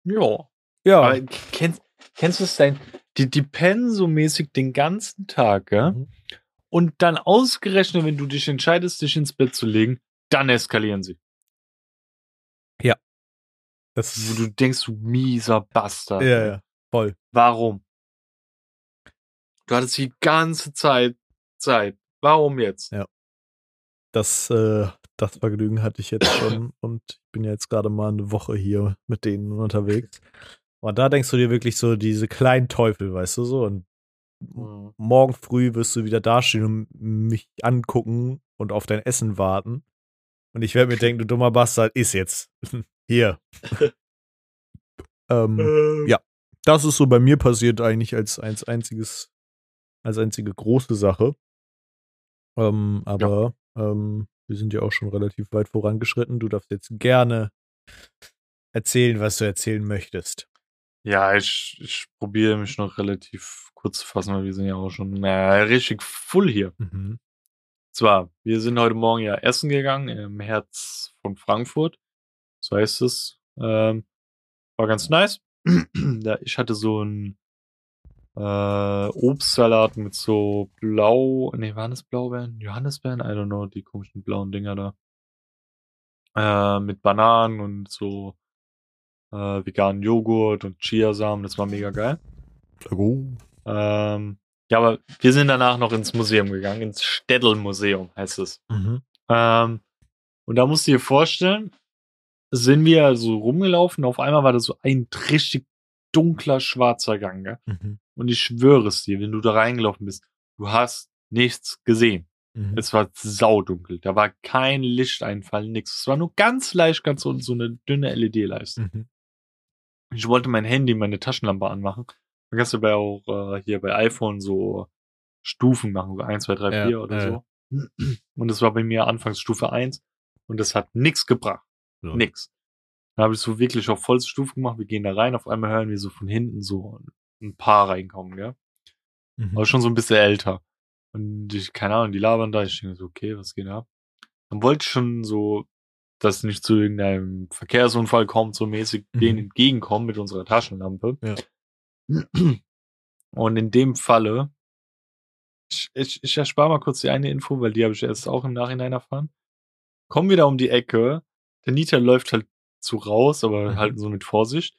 Ja. Ja. Aber kennst, kennst du es denn? Die, die pennen so mäßig den ganzen Tag, ja? Mhm. Und dann ausgerechnet, wenn du dich entscheidest, dich ins Bett zu legen, dann eskalieren sie. Ja. Das Wo du denkst, du mieser Bastard. Ja, ja, voll. Warum? Du hattest die ganze Zeit Zeit. Warum jetzt? Ja. Das, äh, das Vergnügen hatte ich jetzt schon [COUGHS] und ich bin ja jetzt gerade mal eine Woche hier mit denen unterwegs. Und da denkst du dir wirklich so diese kleinen Teufel, weißt du so? Und mhm. morgen früh wirst du wieder dastehen und mich angucken und auf dein Essen warten. Und ich werde mir denken, du dummer Bastard, ist jetzt. [LAUGHS] Hier. [LAUGHS] ähm, ähm. Ja, das ist so bei mir passiert eigentlich als, als einziges, als einzige große Sache. Ähm, aber ja. ähm, wir sind ja auch schon relativ weit vorangeschritten. Du darfst jetzt gerne erzählen, was du erzählen möchtest. Ja, ich, ich probiere mich noch relativ kurz zu fassen, weil wir sind ja auch schon äh, richtig full hier. Mhm. Zwar, wir sind heute Morgen ja essen gegangen im Herz von Frankfurt. So heißt es. Ähm, war ganz nice. [CLEARS THROAT] ich hatte so ein äh, Obstsalat mit so blau, nee, waren das Blaubeeren? Johannisbeeren? I don't know, die komischen blauen Dinger da. Äh, mit Bananen und so äh, veganen Joghurt und Chiasamen, das war mega geil. Ähm, ja, aber wir sind danach noch ins Museum gegangen, ins Städel-Museum heißt es. Mhm. Ähm, und da musst du dir vorstellen, sind wir so rumgelaufen, auf einmal war da so ein richtig dunkler, schwarzer Gang. Gell? Mhm. Und ich schwöre es dir, wenn du da reingelaufen bist, du hast nichts gesehen. Mhm. Es war saudunkel. Da war kein Lichteinfall, nichts. Es war nur ganz leicht, ganz unten so eine dünne LED-Leiste. Mhm. Ich wollte mein Handy, meine Taschenlampe anmachen. Man kannst du bei auch äh, hier bei iPhone so Stufen machen, so 1, 2, 3, ja, 4 oder äh. so. Und das war bei mir anfangs Stufe 1 und das hat nichts gebracht. Ja. Nix. Dann habe ich so wirklich auf vollste Stufe gemacht. Wir gehen da rein, auf einmal hören wir so von hinten so ein Paar reinkommen, gell? Mhm. Aber schon so ein bisschen älter. Und ich, keine Ahnung, die labern da. Ich denke so, okay, was geht ab? Dann wollte ich schon so, dass nicht zu irgendeinem Verkehrsunfall kommt, so mäßig mhm. denen entgegenkommen mit unserer Taschenlampe. Ja. Und in dem Falle, ich, ich, ich erspare mal kurz die eine Info, weil die habe ich erst auch im Nachhinein erfahren. Kommen wir da um die Ecke, der Nita läuft halt so raus, aber mhm. halt so mit Vorsicht.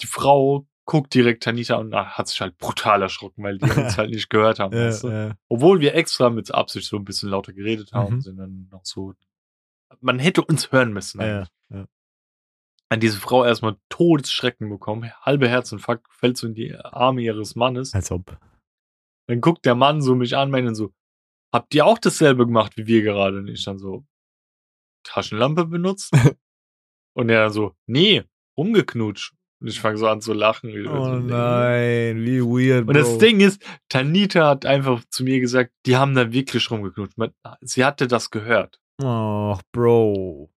Die Frau guckt direkt Tanita und ah, hat sich halt brutal erschrocken, weil die uns [LAUGHS] halt nicht gehört haben. Ja, weißt du? ja. Obwohl wir extra mit Absicht so ein bisschen lauter geredet haben, Mhm. sind dann noch so. Man hätte uns hören müssen. Ja. An diese Frau erstmal Todesschrecken bekommen, halbe Herzinfarkt, fällt so in die Arme ihres Mannes. Als ob. Dann guckt der Mann so mich an, meint dann so, habt ihr auch dasselbe gemacht wie wir gerade? Und ich dann so, Taschenlampe benutzt? [LAUGHS] und er dann so, nee, rumgeknutscht. Und ich fange so an zu lachen. Oh so, nein, wie weird. Und das Bro. Ding ist, Tanita hat einfach zu mir gesagt, die haben da wirklich rumgeknutscht. Sie hatte das gehört. Oh, Bro.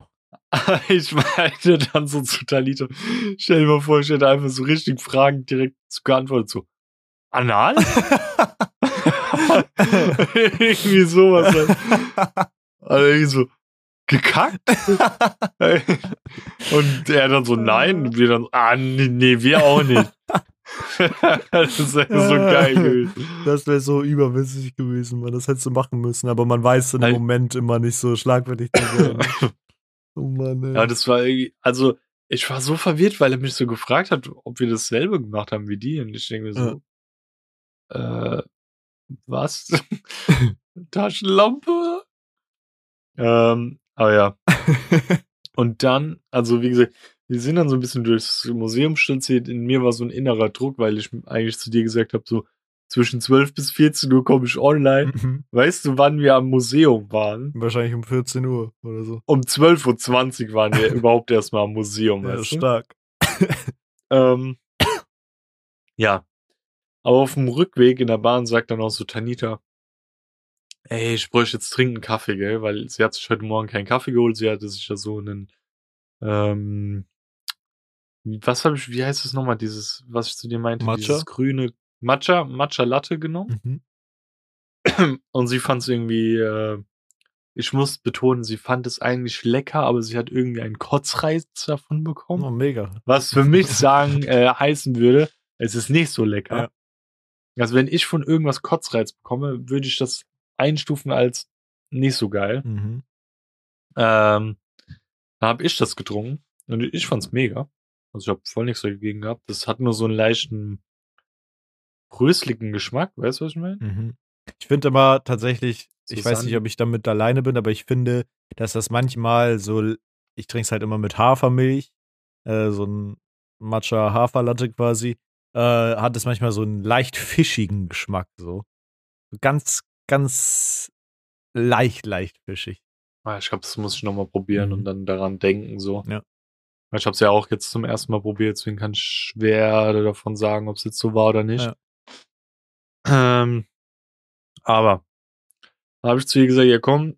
[LAUGHS] Ich meinte dann so zu Tanita, stell dir mal vor, ich hätte einfach so richtig Fragen direkt geantwortet, so, anal? [LAUGHS] irgendwie sowas. Halt. Also irgendwie so, gekackt? [LAUGHS] und er dann so, nein. Und wir dann, ah, nee, nee wir auch nicht. [LAUGHS] das wäre so geil gewesen. Das wäre so überwitzig gewesen, man. Das hättest du machen müssen, aber man weiß in dem Halt- Moment immer nicht so schlagfertig zu sein. [LAUGHS] oh Mann, ey. Ja, das war irgendwie, also ich war so verwirrt, weil er mich so gefragt hat, ob wir dasselbe gemacht haben wie die. Und ich denke mir so, äh, was? Taschenlampe? Ähm, aber ja. Und dann, also wie gesagt, wir sind dann so ein bisschen durchs Museum stolziert. In mir war so ein innerer Druck, weil ich eigentlich zu dir gesagt habe, so zwischen 12 bis 14 Uhr komme ich online. Mhm. Weißt du, wann wir am Museum waren? Wahrscheinlich um 14 Uhr oder so. Um 12.20 Uhr waren wir [LAUGHS] überhaupt erstmal am Museum. Ja, stark. Ähm, ja. Aber auf dem Rückweg in der Bahn sagt dann auch so Tanita, ey, ich bräuchte jetzt dringend einen Kaffee, gell? Weil sie hat sich heute Morgen keinen Kaffee geholt. Sie hatte sich ja so einen, ähm, was habe ich, wie heißt es nochmal, dieses, was ich zu dir meinte, Matcha? dieses grüne Matcha, Matcha Latte genommen. Mhm. Und sie fand es irgendwie, äh, ich muss betonen, sie fand es eigentlich lecker, aber sie hat irgendwie einen Kotzreiz davon bekommen. Oh, mega. Was für mich [LAUGHS] sagen äh, heißen würde, es ist nicht so lecker. Ja. Also wenn ich von irgendwas Kotzreiz bekomme, würde ich das einstufen als nicht so geil. Mhm. Ähm, da habe ich das getrunken und ich fand's mega. Also ich habe voll nichts dagegen gehabt. Das hat nur so einen leichten rösligen Geschmack, weißt du, was ich meine? Mhm. Ich finde aber tatsächlich, ich weiß nicht, ob ich damit alleine bin, aber ich finde, dass das manchmal so, ich trinke es halt immer mit Hafermilch, äh, so ein Matcha Haferlatte quasi, äh, hat es manchmal so einen leicht fischigen Geschmack, so. Ganz, ganz leicht, leicht fischig. Ah, ich glaube, das muss ich nochmal probieren Mhm. und dann daran denken, so. Ja. Ich habe es ja auch jetzt zum ersten Mal probiert, deswegen kann ich schwer davon sagen, ob es jetzt so war oder nicht. Ja. Ähm, aber da habe ich zu ihr gesagt, ja komm,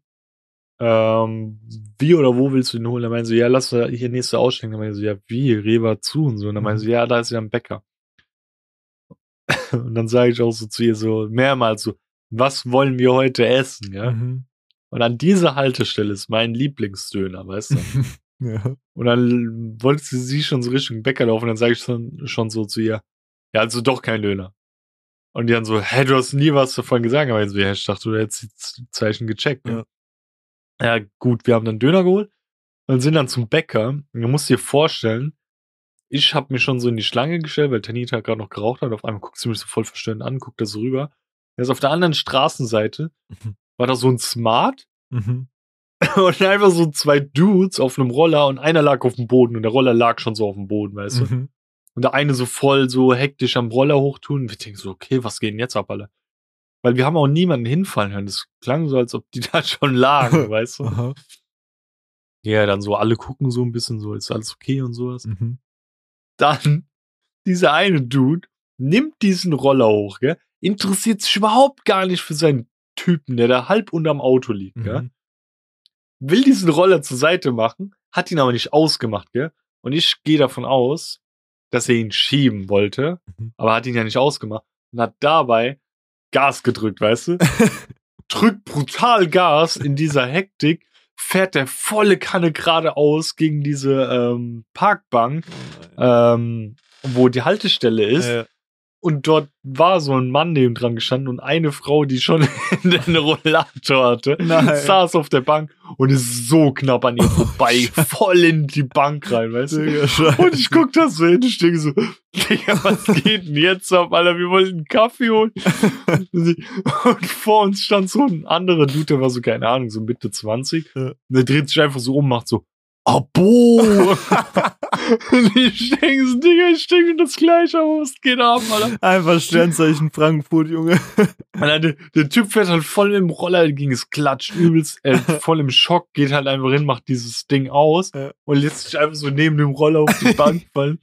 ähm, wie oder wo willst du ihn holen? Da meinte sie, ja, lass da hier nächste aussteigen. Dann meinte sie, ja, wie, Rewe zu und so. Und dann meinte Mhm. sie, ja, da ist ja ein Bäcker. [LAUGHS] und dann sage ich auch so zu ihr so mehrmals so, was wollen wir heute essen, ja? Mhm. Und an dieser Haltestelle ist mein Lieblingsdöner, weißt du? [LAUGHS] ja. Und dann wollte sie, sie schon so Richtung Bäcker laufen, dann sage ich schon, schon so zu ihr, ja, also doch kein Döner. Und die dann so, hä, du hast nie was davon gesagt, aber ich so, ja, ich dachte, du hättest die Zeichen gecheckt. Ne? Ja. gut, wir haben dann Döner geholt und sind dann zum Bäcker. Und du musst dir vorstellen, ich habe mich schon so in die Schlange gestellt, weil Tanita gerade noch geraucht hat. Auf einmal guckt sie mich so voll verstörend an, guckt da so rüber. Jetzt auf der anderen Straßenseite Mhm. war da so ein Smart Mhm. [LAUGHS] und einfach so zwei Dudes auf einem Roller und einer lag auf dem Boden und der Roller lag schon so auf dem Boden, weißt du? Mhm. Und der eine so voll so hektisch am Roller hochtun. Und wir denken so, okay, was geht denn jetzt ab, alle? Weil wir haben auch niemanden hinfallen hören. Das klang so, als ob die [LAUGHS] da schon lagen, [LAUGHS] weißt du? Ja, dann so alle gucken so ein bisschen so, ist alles okay und sowas. Mhm. Dann, dieser eine Dude nimmt diesen Roller hoch, gell? Interessiert sich überhaupt gar nicht für seinen Typen, der da halb unterm Auto liegt, gell? Mhm. will diesen Roller zur Seite machen, hat ihn aber nicht ausgemacht, gell? Und ich gehe davon aus, dass er ihn schieben wollte, Mhm. aber hat ihn ja nicht ausgemacht und hat dabei Gas gedrückt, weißt du? [LAUGHS] Drückt brutal Gas in dieser Hektik, fährt der volle Kanne geradeaus gegen diese ähm, Parkbank, ähm, wo die Haltestelle ist. Äh, Und dort war so ein Mann neben dran gestanden und eine Frau, die schon [LAUGHS] einen Rollator hatte, Nein. saß auf der Bank und ist so knapp an ihr vorbei, voll in die Bank rein, weißt du? Scheiße. Und ich guck da so hin, ich denke so, Digga, was geht denn jetzt ab, Alter? Wir wollten einen Kaffee holen. Und vor uns stand so ein anderer Dude, der war so, keine Ahnung, so Mitte 20. Ja. Und der dreht sich einfach so um, macht so, Abo! denke so, Digga, ich denke das gleiche, aber was geht ab, Alter? Einfach Sternzeichen Frankfurt, Junge. [LAUGHS] Alter, der, der Typ fährt halt voll im Roller, ging es klatscht übelst, äh, [LAUGHS] voll im Schock, geht halt einfach hin, macht dieses Ding aus Ja. und lässt sich einfach so neben dem Roller auf die Bank [LAUGHS] fallen.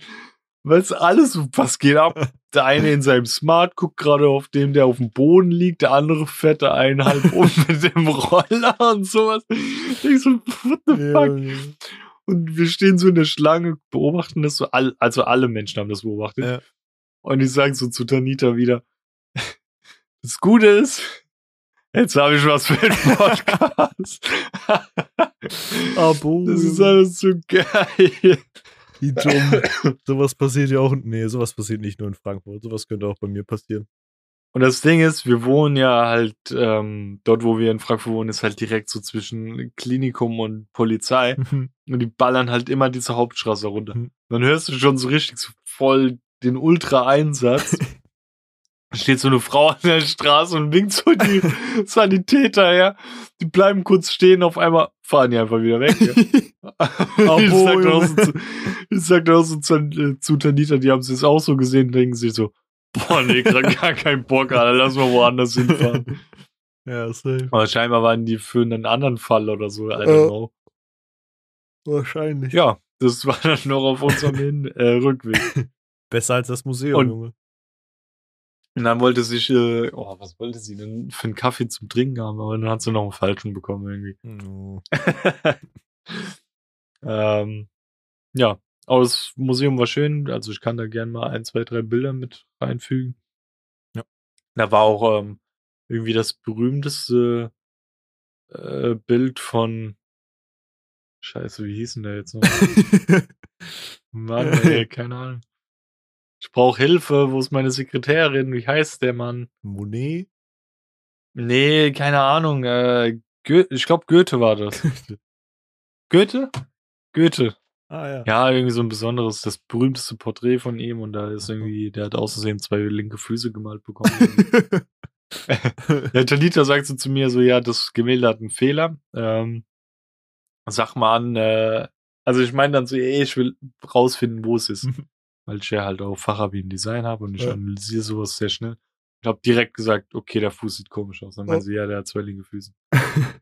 Weißt du, alles, so, was geht ab? Der eine in seinem Smart guckt gerade auf dem, der auf dem Boden liegt, der andere fährt da einen halb [LAUGHS] um mit dem Roller und sowas. Ich so, what the fuck? Und wir stehen so in der Schlange, beobachten das so, all, also alle Menschen haben das beobachtet. Ja. Und ich sage so zu Tanita wieder, [LAUGHS] das Gute ist, jetzt habe ich was für den [LAUGHS] Podcast. Abo. Das ist alles so geil. Wie dumm. sowas passiert ja auch. Nee, sowas passiert nicht nur in Frankfurt. Sowas könnte auch bei mir passieren. Und das Ding ist, wir wohnen ja halt, ähm, dort wo wir in Frankfurt wohnen, ist halt direkt so zwischen Klinikum und Polizei. Und die ballern halt immer diese Hauptstraße runter. Mhm. Dann hörst du schon so richtig so voll den Ultra-Einsatz. [LAUGHS] Da steht so eine Frau an der Straße und winkt so die [LAUGHS] Sanitäter her. Die bleiben kurz stehen, auf einmal fahren die einfach wieder weg. Ja. [LAUGHS] ich sag auch so zu, ich sag auch so zu, äh, zu Tanita, die haben es jetzt auch so gesehen, denken sich so, boah, nee, grad [LAUGHS] gar keinen Bock, Alter, lass mal woanders hinfahren. ja, safe. Aber scheinbar waren die für einen anderen Fall oder so, I don't Äh. know. Wahrscheinlich. Ja, das war dann noch auf unserem Hin äh, Rückweg. Besser als das Museum, Und- Junge. Und dann wollte sich, äh, oh, was wollte sie denn für einen Kaffee zum Trinken haben, aber dann hat sie noch einen falschen bekommen irgendwie. Oh. [LAUGHS] ähm, ja, aber das Museum war schön, also ich kann da gerne mal ein, zwei, drei Bilder mit reinfügen. Ja. Da war auch ähm, irgendwie das berühmteste äh, Bild von Scheiße, wie hieß denn der jetzt noch? [LAUGHS] Mann, ey, keine Ahnung. Ich brauche Hilfe, wo ist meine Sekretärin? Wie heißt der Mann? Monet? Nee, keine Ahnung. Äh, ich glaube, Goethe war das. [LAUGHS] Goethe? Goethe. ah ja. Ja, irgendwie so ein besonderes, das berühmteste Porträt von ihm und da ist irgendwie, der hat außersehen zwei linke Füße gemalt bekommen. [LAUGHS] Der Talita sagt so zu mir so, ja, das Gemälde hat einen Fehler. Ähm, sag mal an, äh, also ich meine dann so, ey, ich will rausfinden, wo es ist. [LAUGHS] Weil ich ja halt auch Fachabi im Design habe und ich Ja. analysiere sowas sehr schnell. Ich habe direkt gesagt, okay, der Fuß sieht komisch aus. Dann meinte sie, ja, der hat zwei linke Füße. [LAUGHS]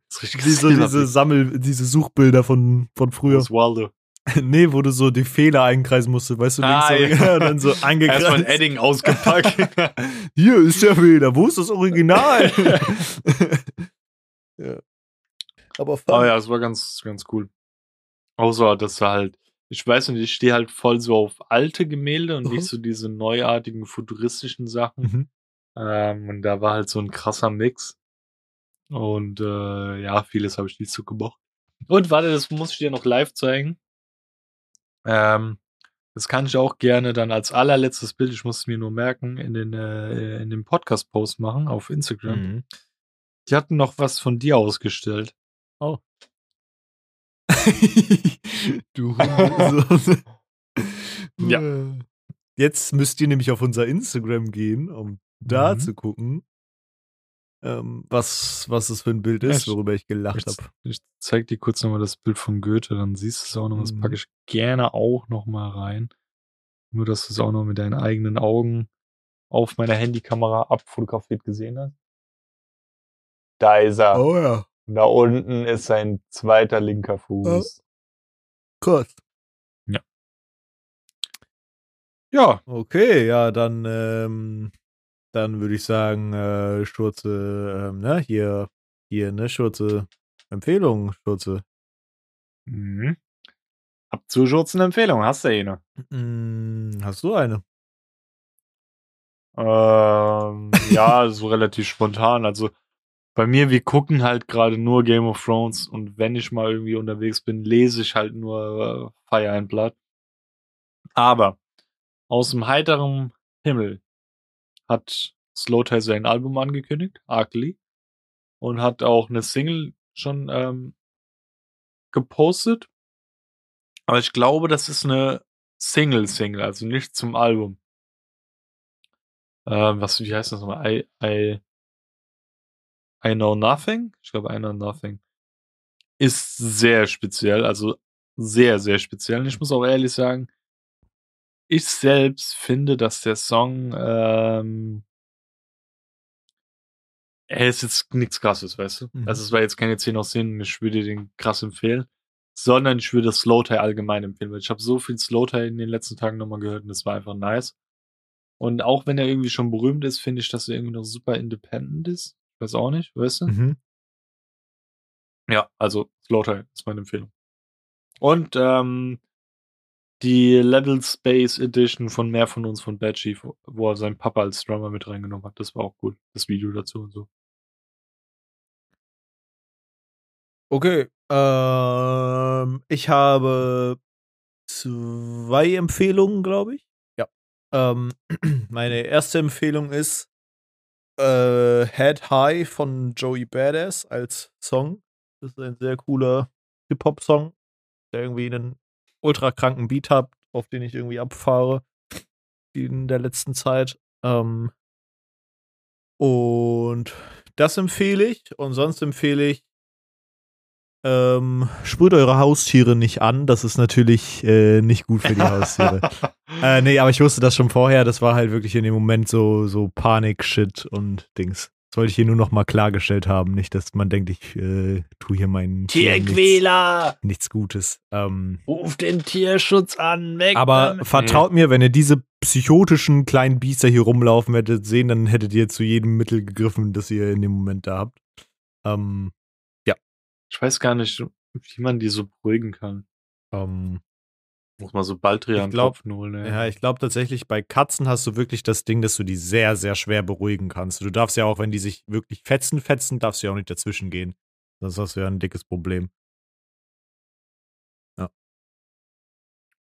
Das ist richtig Wie so diese [LAUGHS] Sammel, diese Suchbilder von, von früher. Waldo. [LAUGHS] nee, wo du so die Fehler einkreisen musstest, weißt du, Ah, links ja. dann so Erstmal ein. Edding ausgepackt. Hier ist der Fehler, wo ist das Original? ja. Aber fun. Aber ja, es war ganz, ganz cool. Außer, dass er halt, ich weiß nicht, ich stehe halt voll so auf alte Gemälde und Mhm. nicht so diese neuartigen, futuristischen Sachen. Mhm. Ähm, und da war halt so ein krasser Mix. Und äh, ja, vieles habe ich nicht so gemocht. Und warte, das muss ich dir noch live zeigen. Ähm, das kann ich auch gerne dann als allerletztes Bild, ich muss es mir nur merken, in den, äh, in den Podcast-Post machen auf Instagram. Mhm. Die hatten noch was von dir ausgestellt. [LAUGHS] du. [LAUGHS] Ja. Jetzt müsst ihr nämlich auf unser Instagram gehen, um da Mhm. zu gucken, ähm, was, was es für ein Bild ist, worüber ich gelacht habe. ich zeig dir kurz nochmal das Bild von Goethe, dann siehst du es auch noch. Das Mhm. packe ich gerne auch nochmal rein. Nur, dass du es auch noch mit deinen eigenen Augen auf meiner Handykamera abfotografiert gesehen hast. Da ist er. Oh ja, Da unten ist sein zweiter linker Fuß. krass. Ja, Okay, ja, dann, ähm, dann würde ich sagen, äh, Schurze, ähm, ne, hier, hier, ne, Schurze, Empfehlung, Schurze. mhm. Abzuschurzen Empfehlung, hast du eine? Mm, hast du eine? Ähm, ja, so relativ spontan. Also bei mir, wir gucken halt gerade nur Game of Thrones und wenn ich mal irgendwie unterwegs bin, lese ich halt nur äh, Fire and Blood. Aber aus dem heiteren Himmel hat Slowthai sein Album angekündigt, Ugly. Und hat auch eine Single schon ähm, gepostet. Aber ich glaube, das ist eine Single-Single, also nicht zum Album. Ähm, was, wie heißt das nochmal? I, I, I Know Nothing? Ich glaube, I Know Nothing. Ist sehr speziell, also sehr, sehr speziell. Und ich muss auch ehrlich sagen, ich selbst finde, dass der Song, ähm, er ist jetzt nichts krasses, weißt du? Mhm. Also es war jetzt keine 10 aus 10 ich würde den krass empfehlen, sondern ich würde Slowtie allgemein empfehlen, weil ich habe so viel Slowtie in den letzten Tagen nochmal gehört und das war einfach nice. Und auch wenn er irgendwie schon berühmt ist, finde ich, dass er irgendwie noch super independent ist. Weiß auch nicht, weißt du? Mhm. Ja, also Slowtie ist meine Empfehlung. Und ähm, die Level Space Edition von Mehr von uns von Bad Chief, wo er seinen Papa als Drummer mit reingenommen hat, das war auch cool. Das Video dazu und so. Okay. Ähm, ich habe zwei Empfehlungen, glaube ich. Ja. Ähm, [CLEARS THROAT] meine erste Empfehlung ist äh, Head High von Joey Badass als Song. Das ist ein sehr cooler Hip-Hop-Song, der irgendwie einen ultra kranken Beat hat, auf den ich irgendwie abfahre in der letzten Zeit. Ähm, und das empfehle ich. Und sonst empfehle ich ähm, sprüht eure Haustiere nicht an. Das ist natürlich äh, nicht gut für die [LAUGHS] Haustiere. äh, nee, aber ich wusste das schon vorher. Das war halt wirklich in dem Moment so, so Panik-Shit und Dings. Das wollte ich hier nur noch mal klargestellt haben. Nicht, dass man denkt, ich äh, tue hier meinen Tieren nichts, Tierquäler! nichts Gutes. Ähm, Ruf den Tierschutz an, weg aber damit. vertraut mir, wenn ihr diese psychotischen kleinen Biester hier rumlaufen hättet sehen, dann hättet ihr zu jedem Mittel gegriffen, das ihr in dem Moment da habt. Ähm, Ich weiß gar nicht, wie man die so beruhigen kann. ähm, Muss man so Baldrian Ich glaub, holen, ey. Ja, ich glaube tatsächlich, bei Katzen hast du wirklich das Ding, dass du die sehr, sehr schwer beruhigen kannst. Du darfst ja auch, wenn die sich wirklich fetzen, fetzen, darfst du ja auch nicht dazwischen gehen. Sonst hast du ja ein dickes Problem.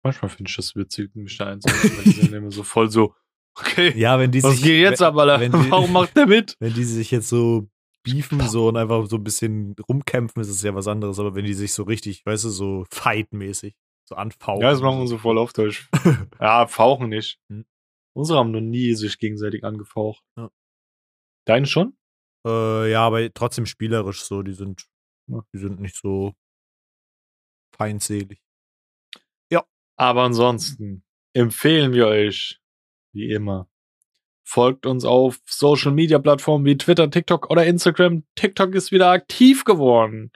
Manchmal finde ich das witzig, mich da einzusetzen, weil die sind immer so voll so, okay, Ja, wenn die was sich. geht jetzt wenn, ab, Alter? wenn die- Warum macht der mit? [LAUGHS] wenn die sich jetzt so beefen so und einfach so ein bisschen rumkämpfen, ist es ja was anderes. Aber wenn die sich so richtig, weißt du, so fight-mäßig so anfauchen. Ja, das machen wir so voll auf Deutsch. [LAUGHS] ja, fauchen nicht. Hm. Unsere haben noch nie sich gegenseitig angefaucht. Ja. Deine schon? Äh, ja, aber trotzdem spielerisch so. Die sind, Ja. die sind nicht so feindselig. Aber ansonsten empfehlen wir euch, wie immer, folgt uns auf Social Media Plattformen wie Twitter, TikTok oder Instagram. TikTok ist wieder aktiv geworden.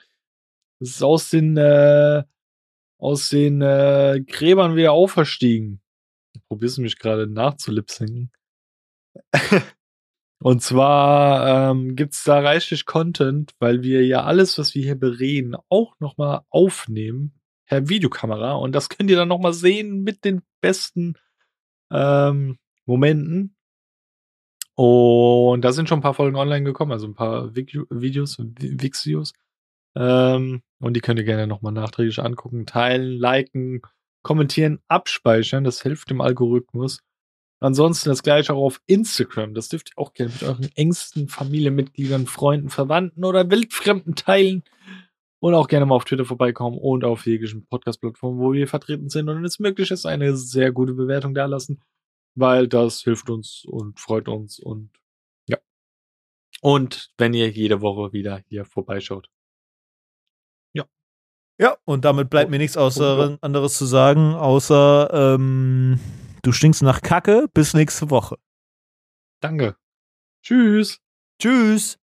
Es ist aus den, äh, aus den äh, Gräbern wieder auferstiegen. Ich probier's mich gerade nachzulipsinken. [LAUGHS] Und zwar ähm, gibt's da reichlich Content, weil wir ja alles, was wir hier bereden, auch nochmal aufnehmen per Videokamera. Und das könnt ihr dann nochmal sehen mit den besten ähm, Momenten. Und da sind schon ein paar Folgen online gekommen, also ein paar Video Videos, Vi- Vixios. Ähm, und die könnt ihr gerne nochmal nachträglich angucken, teilen, liken, kommentieren, abspeichern. Das hilft dem Algorithmus. Ansonsten das gleiche auch auf Instagram. Das dürft ihr auch gerne mit euren engsten Familienmitgliedern, Freunden, Verwandten oder Wildfremden teilen. Und auch gerne mal auf Twitter vorbeikommen und auf jeglichen Podcast-Plattformen, wo wir vertreten sind. Und es möglich ist, eine sehr gute Bewertung da lassen, weil das hilft uns und freut uns und ja. Und wenn ihr jede Woche wieder hier vorbeischaut. Ja, und damit bleibt Oh, mir nichts oh, außer, anderes zu sagen, außer ähm, du stinkst nach Kacke. Bis nächste Woche. Danke. Tschüss. Tschüss.